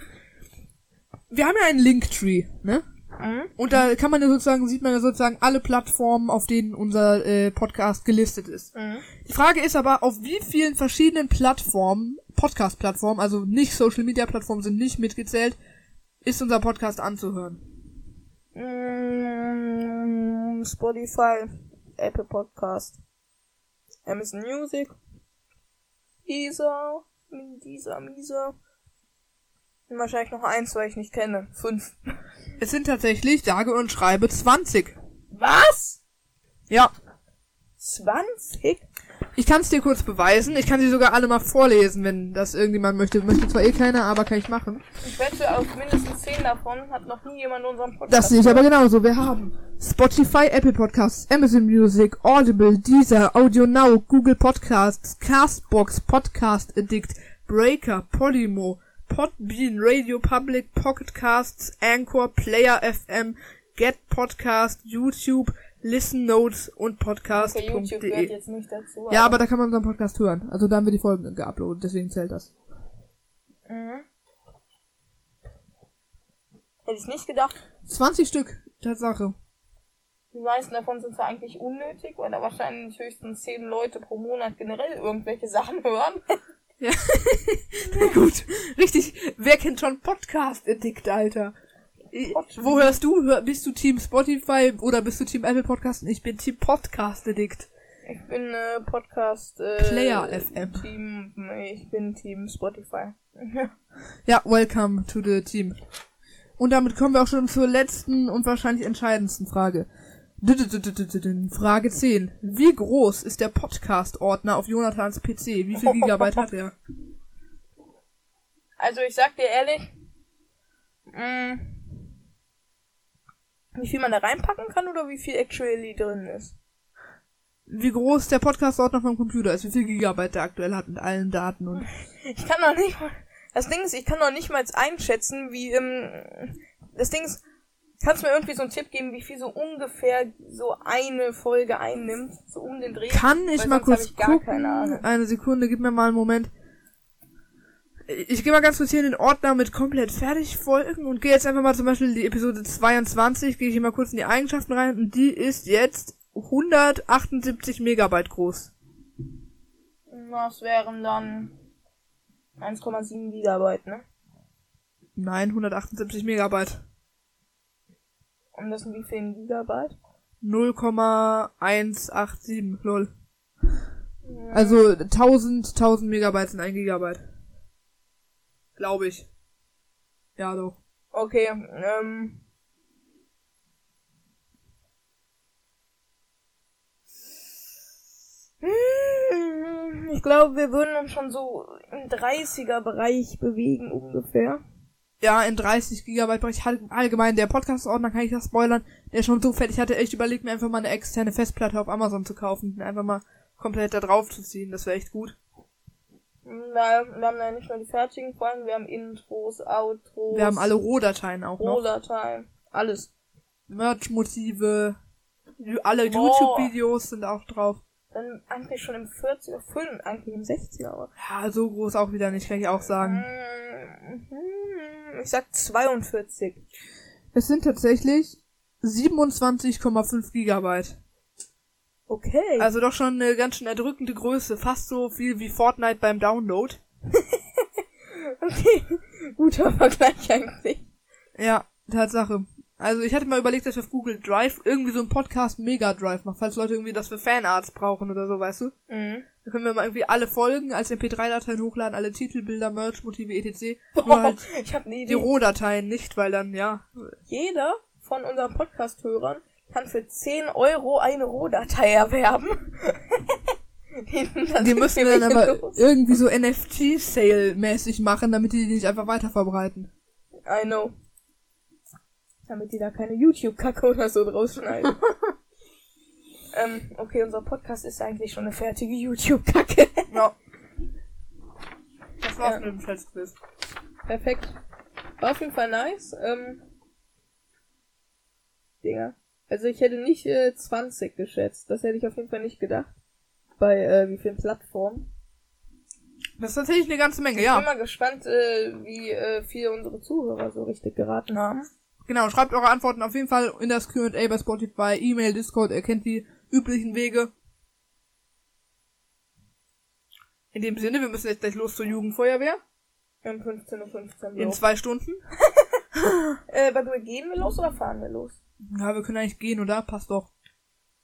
Wir haben ja einen Linktree, ne? Mhm. Und da kann man ja sozusagen, sieht man ja sozusagen alle Plattformen, auf denen unser äh, Podcast gelistet ist. Mhm. Die Frage ist aber, auf wie vielen verschiedenen Plattformen, Podcast-Plattformen, also nicht Social-Media-Plattformen sind nicht mitgezählt, ist unser Podcast anzuhören? Mm, Spotify, Apple Podcast, Amazon Music, Deezer, Deezer, Mieser. Und wahrscheinlich noch eins, weil ich nicht kenne. Fünf. Es sind tatsächlich, sage und schreibe, 20. Was? Ja. 20? Ich kann es dir kurz beweisen. Ich kann sie sogar alle mal vorlesen, wenn das irgendjemand möchte. Möchte zwar eh keiner, aber kann ich machen. Ich wette, auf mindestens zehn davon hat noch nie jemand unseren Podcast. Das sehe ich aber genauso. Wir haben Spotify, Apple Podcasts, Amazon Music, Audible, Deezer, Audio Now, Google Podcasts, Castbox, Podcast Addict, Breaker, Polymo, Podbean, Radio Public, Pocket Casts, Anchor, Player FM, Get Podcast, YouTube, Listen Notes und Okay, YouTube gehört Podcast.de. jetzt nicht dazu. Ja, aber da kann man unseren Podcast hören. Also da haben wir die Folgen geuploadet, deswegen zählt das. Mhm. Hätte ich nicht gedacht. 20 Stück, Tatsache. Die meisten davon sind zwar eigentlich unnötig, weil da wahrscheinlich höchstens zehn Leute pro Monat generell irgendwelche Sachen hören. [LAUGHS] Ja. [LAUGHS] Gut. Richtig. Wer kennt schon Podcast Addict, Alter? Wo hörst du? Bist du Team Spotify oder bist du Team Apple Podcast? Ich bin Team Podcast Addict. Ich bin äh, Podcast äh, Player FM. Team. Ich bin Team Spotify. [LAUGHS] Ja, welcome to the team. Und damit kommen wir auch schon zur letzten und wahrscheinlich entscheidendsten Frage. Frage 10. Wie groß ist der Podcast-Ordner auf Jonathans PC? Wie viel Gigabyte hat er? Also ich sag dir ehrlich, mh, wie viel man da reinpacken kann oder wie viel actually drin ist. Wie groß der Podcast-Ordner vom Computer ist? Wie viel Gigabyte der aktuell hat mit allen Daten und... [LAUGHS] Ich kann noch nicht mal. Das Ding ist, ich kann noch nicht mal einschätzen, wie ähm, das Ding ist. Kannst du mir irgendwie so einen Tipp geben, wie viel so ungefähr so eine Folge einnimmt? So um den Dreh? Kann ich mal kurz ich gucken? Eine Sekunde, gib mir mal einen Moment. Ich gehe mal ganz kurz hier in den Ordner mit komplett fertig Folgen und gehe jetzt einfach mal zum Beispiel die Episode 22, gehe ich hier mal kurz in die Eigenschaften rein und die ist jetzt 178 Megabyte groß. Das wären dann 1,7 Gigabyte, ne? Nein, 178 Megabyte. Und das sind wie viel Gigabyte? 0,187, lol. Also 1000, 1000 Megabyte sind ein Gigabyte. Glaube ich. Ja, doch. Okay, ähm. Hm, Ich glaube, wir würden uns schon so im 30er-Bereich bewegen ungefähr. Ja, in 30 Gigabyte Bereich All- allgemein. Der Podcast-Ordner kann ich das spoilern. Der ist schon so fett. Ich hatte echt überlegt, mir einfach mal eine externe Festplatte auf Amazon zu kaufen. und Einfach mal komplett da drauf zu ziehen. Das wäre echt gut. Na, wir haben ja nicht nur die fertigen Folgen, wir haben Intros, Outros. Wir haben alle Rohdateien auch noch. Rohdateien. Alles. Merch-Motive. Alle. YouTube-Videos sind auch drauf. Dann eigentlich schon im 40er, Film, eigentlich im 60er. Aber. Ja, so groß auch wieder nicht, kann ich auch sagen. Mhm, Ich sag 42. Es sind tatsächlich 27,5 Gigabyte. Okay. Also doch schon eine ganz schön erdrückende Größe. Fast so viel wie Fortnite beim Download. [LAUGHS] okay. Guter Vergleich eigentlich. Ja, Tatsache. Also ich hatte mal überlegt, dass wir auf Google Drive irgendwie so einen Podcast Mega Drive machen, falls Leute irgendwie das für Fanarts brauchen oder so, weißt du? Mhm. Da können wir mal irgendwie alle Folgen als MP3-Dateien hochladen, alle Titel, Bilder, Merch, Motive, etc. [LAUGHS] Nur halt ich habe eine die. Rohdateien nicht, weil dann, ja. Jeder von unseren Podcast-Hörern kann für 10 Euro eine Rohdatei erwerben. die [LAUGHS] Die müssen wir dann aber los. irgendwie so NFT-Sale-mäßig machen, damit die die nicht einfach weiter verbreiten. I know. Damit die da keine YouTube-Kacke oder so draus schneiden. [LAUGHS] ähm, okay, unser Podcast ist eigentlich schon eine fertige YouTube-Kacke. Ja. [LAUGHS] Das war's Ja. mit dem Schätzquiz. Perfekt. War auf jeden Fall nice. Ähm, Digga. Also ich hätte nicht äh, 20 geschätzt. Das hätte ich auf jeden Fall nicht gedacht. Bei äh, wie vielen Plattformen. Das ist tatsächlich eine ganze Menge, Ich bin ja. mal gespannt, äh, wie äh, viele unsere Zuhörer so richtig geraten haben. Genau, schreibt eure Antworten auf jeden Fall in das Q&A bei Spotify, E-Mail, Discord, ihr kennt die üblichen Wege. In dem Sinne, wir müssen jetzt gleich los zur Jugendfeuerwehr. Haben 15.15 Uhr. In los. zwei Stunden. [LAUGHS] Äh, bei dir gehen wir los oder fahren wir los? Ja, wir können eigentlich gehen, oder? Passt doch.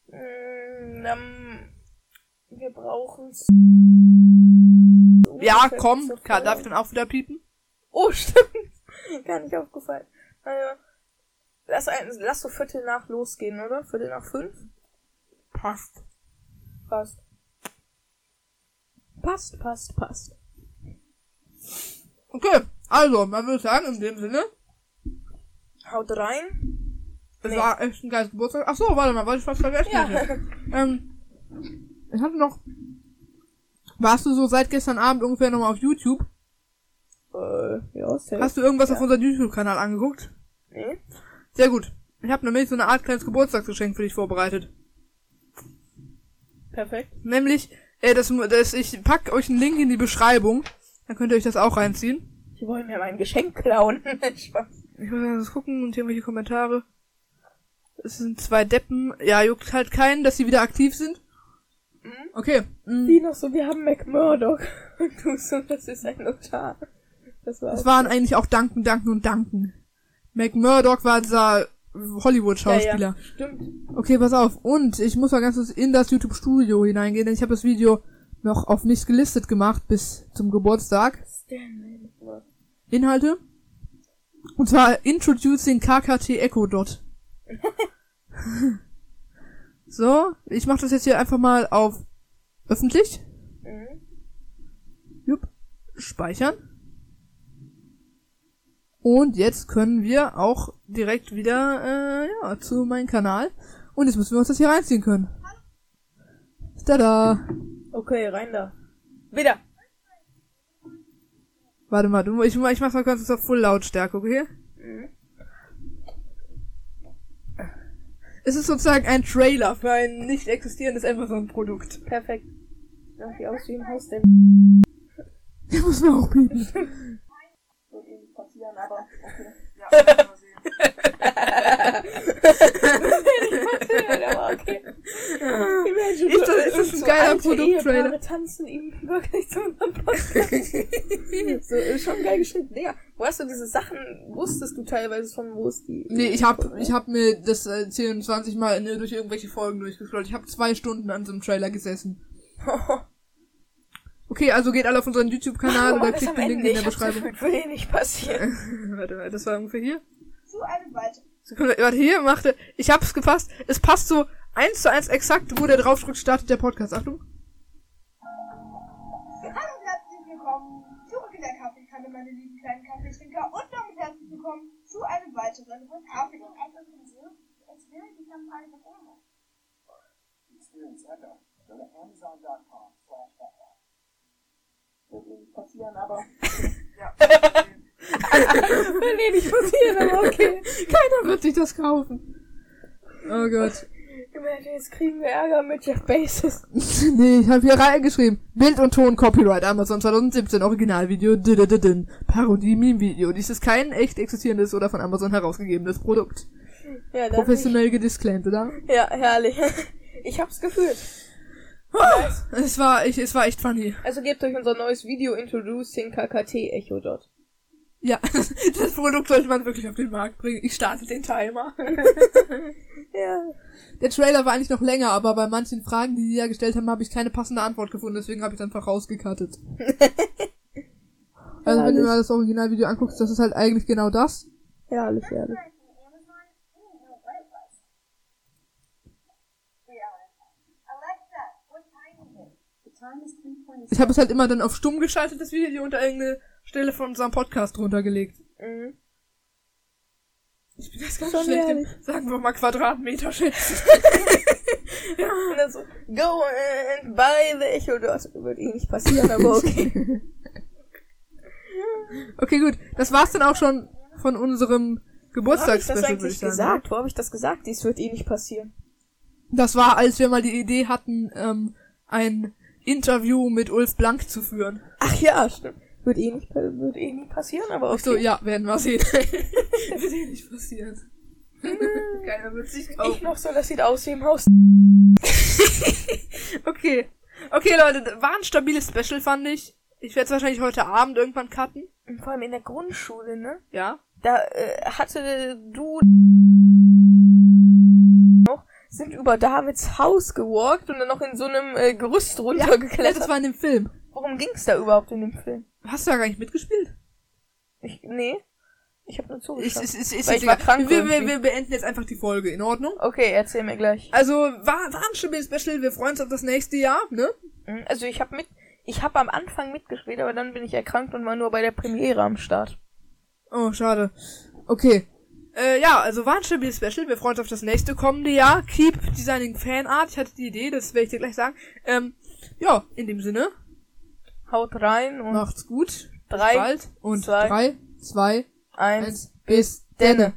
Mm, ähm, wir brauchen Ja, komm. Darf ich dann auch wieder piepen? Oh, [LAUGHS] stimmt. Gar nicht aufgefallen. Naja. Lass, ein, lass so Viertel nach losgehen, oder? Viertel nach fünf? Passt. Passt. Passt, passt, passt. Okay, also, man würde sagen, in dem Sinne, Haut rein. es Nee. war echt ein geiles Geburtstag. Ach so, warte mal, wollte ich fast vergessen. Ja. Ähm, ich hatte noch, warst du so seit gestern Abend ungefähr nochmal auf YouTube? äh, ja, safe. Hast du irgendwas Ja. auf unserem YouTube-Kanal angeguckt? Nee. Sehr gut. Ich habe nämlich so eine Art kleines Geburtstagsgeschenk für dich vorbereitet. Perfekt. Nämlich, äh, das, das, ich pack euch einen Link in die Beschreibung. Dann könnt ihr euch das auch reinziehen. Die wollen mir mein Geschenk klauen. [LAUGHS] Spaß. Ich muss mal gucken und hier welche Kommentare. Es sind zwei Deppen. Ja, juckt halt keinen, dass sie wieder aktiv sind. Mhm. Okay. Die noch so, wir haben McMurdoch. [LAUGHS] Und du so, das ist ein Notar. Das war auch- waren eigentlich auch Danken, Danken und Danken. McMurdoch war dieser Hollywood-Schauspieler. Ja, ja, stimmt. Okay, pass auf. Und ich muss mal ganz kurz in das YouTube-Studio hineingehen, denn ich habe das Video noch auf nicht gelistet gemacht bis zum Geburtstag. Inhalte. Und zwar Introducing KKT Echo Dot. [LAUGHS] so, ich mache das jetzt hier einfach mal auf öffentlich. Mhm. Jupp. Speichern. Und jetzt können wir auch direkt wieder äh, ja, zu meinem Kanal. Und jetzt müssen wir uns das hier reinziehen können. Tada! Okay, rein da. Wieder. Warte mal, du, ich, ich mach's mal kurz auf Full Lautstärke, okay? Mhm. Es ist sozusagen ein Trailer für ein nicht existierendes Amazon-Produkt. Perfekt. Sieht wie aus wie ein Haus, der [LAUGHS] Der muss mir auch bieten. [LAUGHS] wird nicht passieren, aber okay. Ja, okay. Imagine, Ist das- ist das ein geiler alte Produkttrailer? Ehepaare tanzen ihm wirklich zu unserem Podcast. [LAUGHS] so, ist schon geil geschnitten. Digga, wo hast du diese Sachen, wusstest du teilweise schon, wo es die... Nee, ich hab, ich hab mir das äh, 10, 20 Mal ne, durch irgendwelche Folgen durchgescrollt. Ich hab zwei Stunden an so einem Trailer gesessen. [LAUGHS] Okay, also geht alle auf unseren YouTube-Kanal [LAUGHS] oder oh, klickt den Link in der Beschreibung. Das würde nicht passieren. [LAUGHS] warte warte, das war ungefähr hier. So eine Weite. So, warte, hier machte. Ich hab's gefasst. Es passt so eins zu eins exakt, wo der draufdrückt, startet der Podcast. Achtung. Hallo und herzlich willkommen zurück in der Kaffeekanne, meine lieben kleinen Kaffeetrinker. Und damit herzlich willkommen zu einem weiteren Kaffee. Es wäre die Kampagne von Experience Echo. Go to amazon.com slash nicht passieren, aber. [LAUGHS] Ja. [LAUGHS] nee, nicht passieren, aber okay. Keiner wird sich das kaufen. Oh Gott. Imagine, jetzt kriegen wir Ärger mit Jeff Bezos. [LAUGHS] nee, ich habe hier reingeschrieben. Bild und Ton Copyright Amazon 2017 Originalvideo. Parodie Meme Video. Dies ist kein echt existierendes oder von Amazon herausgegebenes Produkt. Ja, Professionell gedisclaimed, oder? Ja, herrlich. Ich hab's gefühlt. Es war, ich, es war echt funny. Also gebt euch unser neues Video Introducing KKT Echo dort. Ja, [LAUGHS] das Produkt sollte man wirklich auf den Markt bringen. Ich starte den Timer. [LAUGHS] Ja. Der Trailer war eigentlich noch länger, aber bei manchen Fragen, die sie ja gestellt haben, habe ich keine passende Antwort gefunden, deswegen habe ich einfach rausgekattet. [LAUGHS] also wenn du mal das Originalvideo anguckst, das ist halt eigentlich genau das. Herrlich, herrlich. Amazon, I didn't know what it was. Yeah. Alexa, what time is it? The time is 3.27. Ich habe es halt immer dann auf stumm geschaltet, das Video, unter irgendeine Stelle von unserem Podcast runtergelegt. Mhm. Ich bin das ganz Schon schlecht im, sagen wir mal Quadratmeter schätzen. Und dann so, go and buy the Echo dot. Wird eh nicht passieren, aber okay. [LAUGHS] Okay, gut. Das war's dann auch schon von unserem Wo hab ich das Geburtstagsspecial, ich eigentlich gesagt? Wo habe ich das gesagt? Dies wird eh nicht passieren. Das war, als wir mal die Idee hatten, ähm, ein Interview mit Ulf Blank zu führen. Ach ja, stimmt. Wird eh nicht, wird eh nicht passieren, aber Ach so, okay. ja, werden wir sehen. [LAUGHS] Wird eh nicht passieren. Keiner wird sich Ich kaufen. noch so, das sieht aus wie im Haus. [LAUGHS] Okay. Okay, Leute, war ein stabiles Special, fand ich. Ich werde es wahrscheinlich heute Abend irgendwann cutten. Vor allem in der Grundschule, ne? Ja. Da äh, hatte du sind über Davids Haus gewalkt und dann noch in so einem äh, Gerüst Ja, runtergeklettert. das war in dem Film. Worum ging's da überhaupt in dem Film? Hast du da gar nicht mitgespielt? Ich, nee. Ich habe nur zugeschaut. ist, ist, ist Weil ich war krank wir, wir, wir beenden jetzt einfach die Folge. In Ordnung? Okay, erzähl mir gleich. Also, war, war ein stabiles Special. Wir freuen uns auf das nächste Jahr, ne? Mhm, Also ich habe mit, ich habe am Anfang mitgespielt, aber dann bin ich erkrankt und war nur bei der Premiere am Start. Oh, schade. Okay. Äh, ja, also war ein stabiles Special. Wir freuen uns auf das nächste kommende Jahr. Keep Designing Fanart. Ich hatte die Idee, das werde ich dir gleich sagen. Ähm, ja, in dem Sinne, Haut rein und macht's gut. Drei, Bis bald. Und zwei, drei, zwei, eins, eins, bis denne.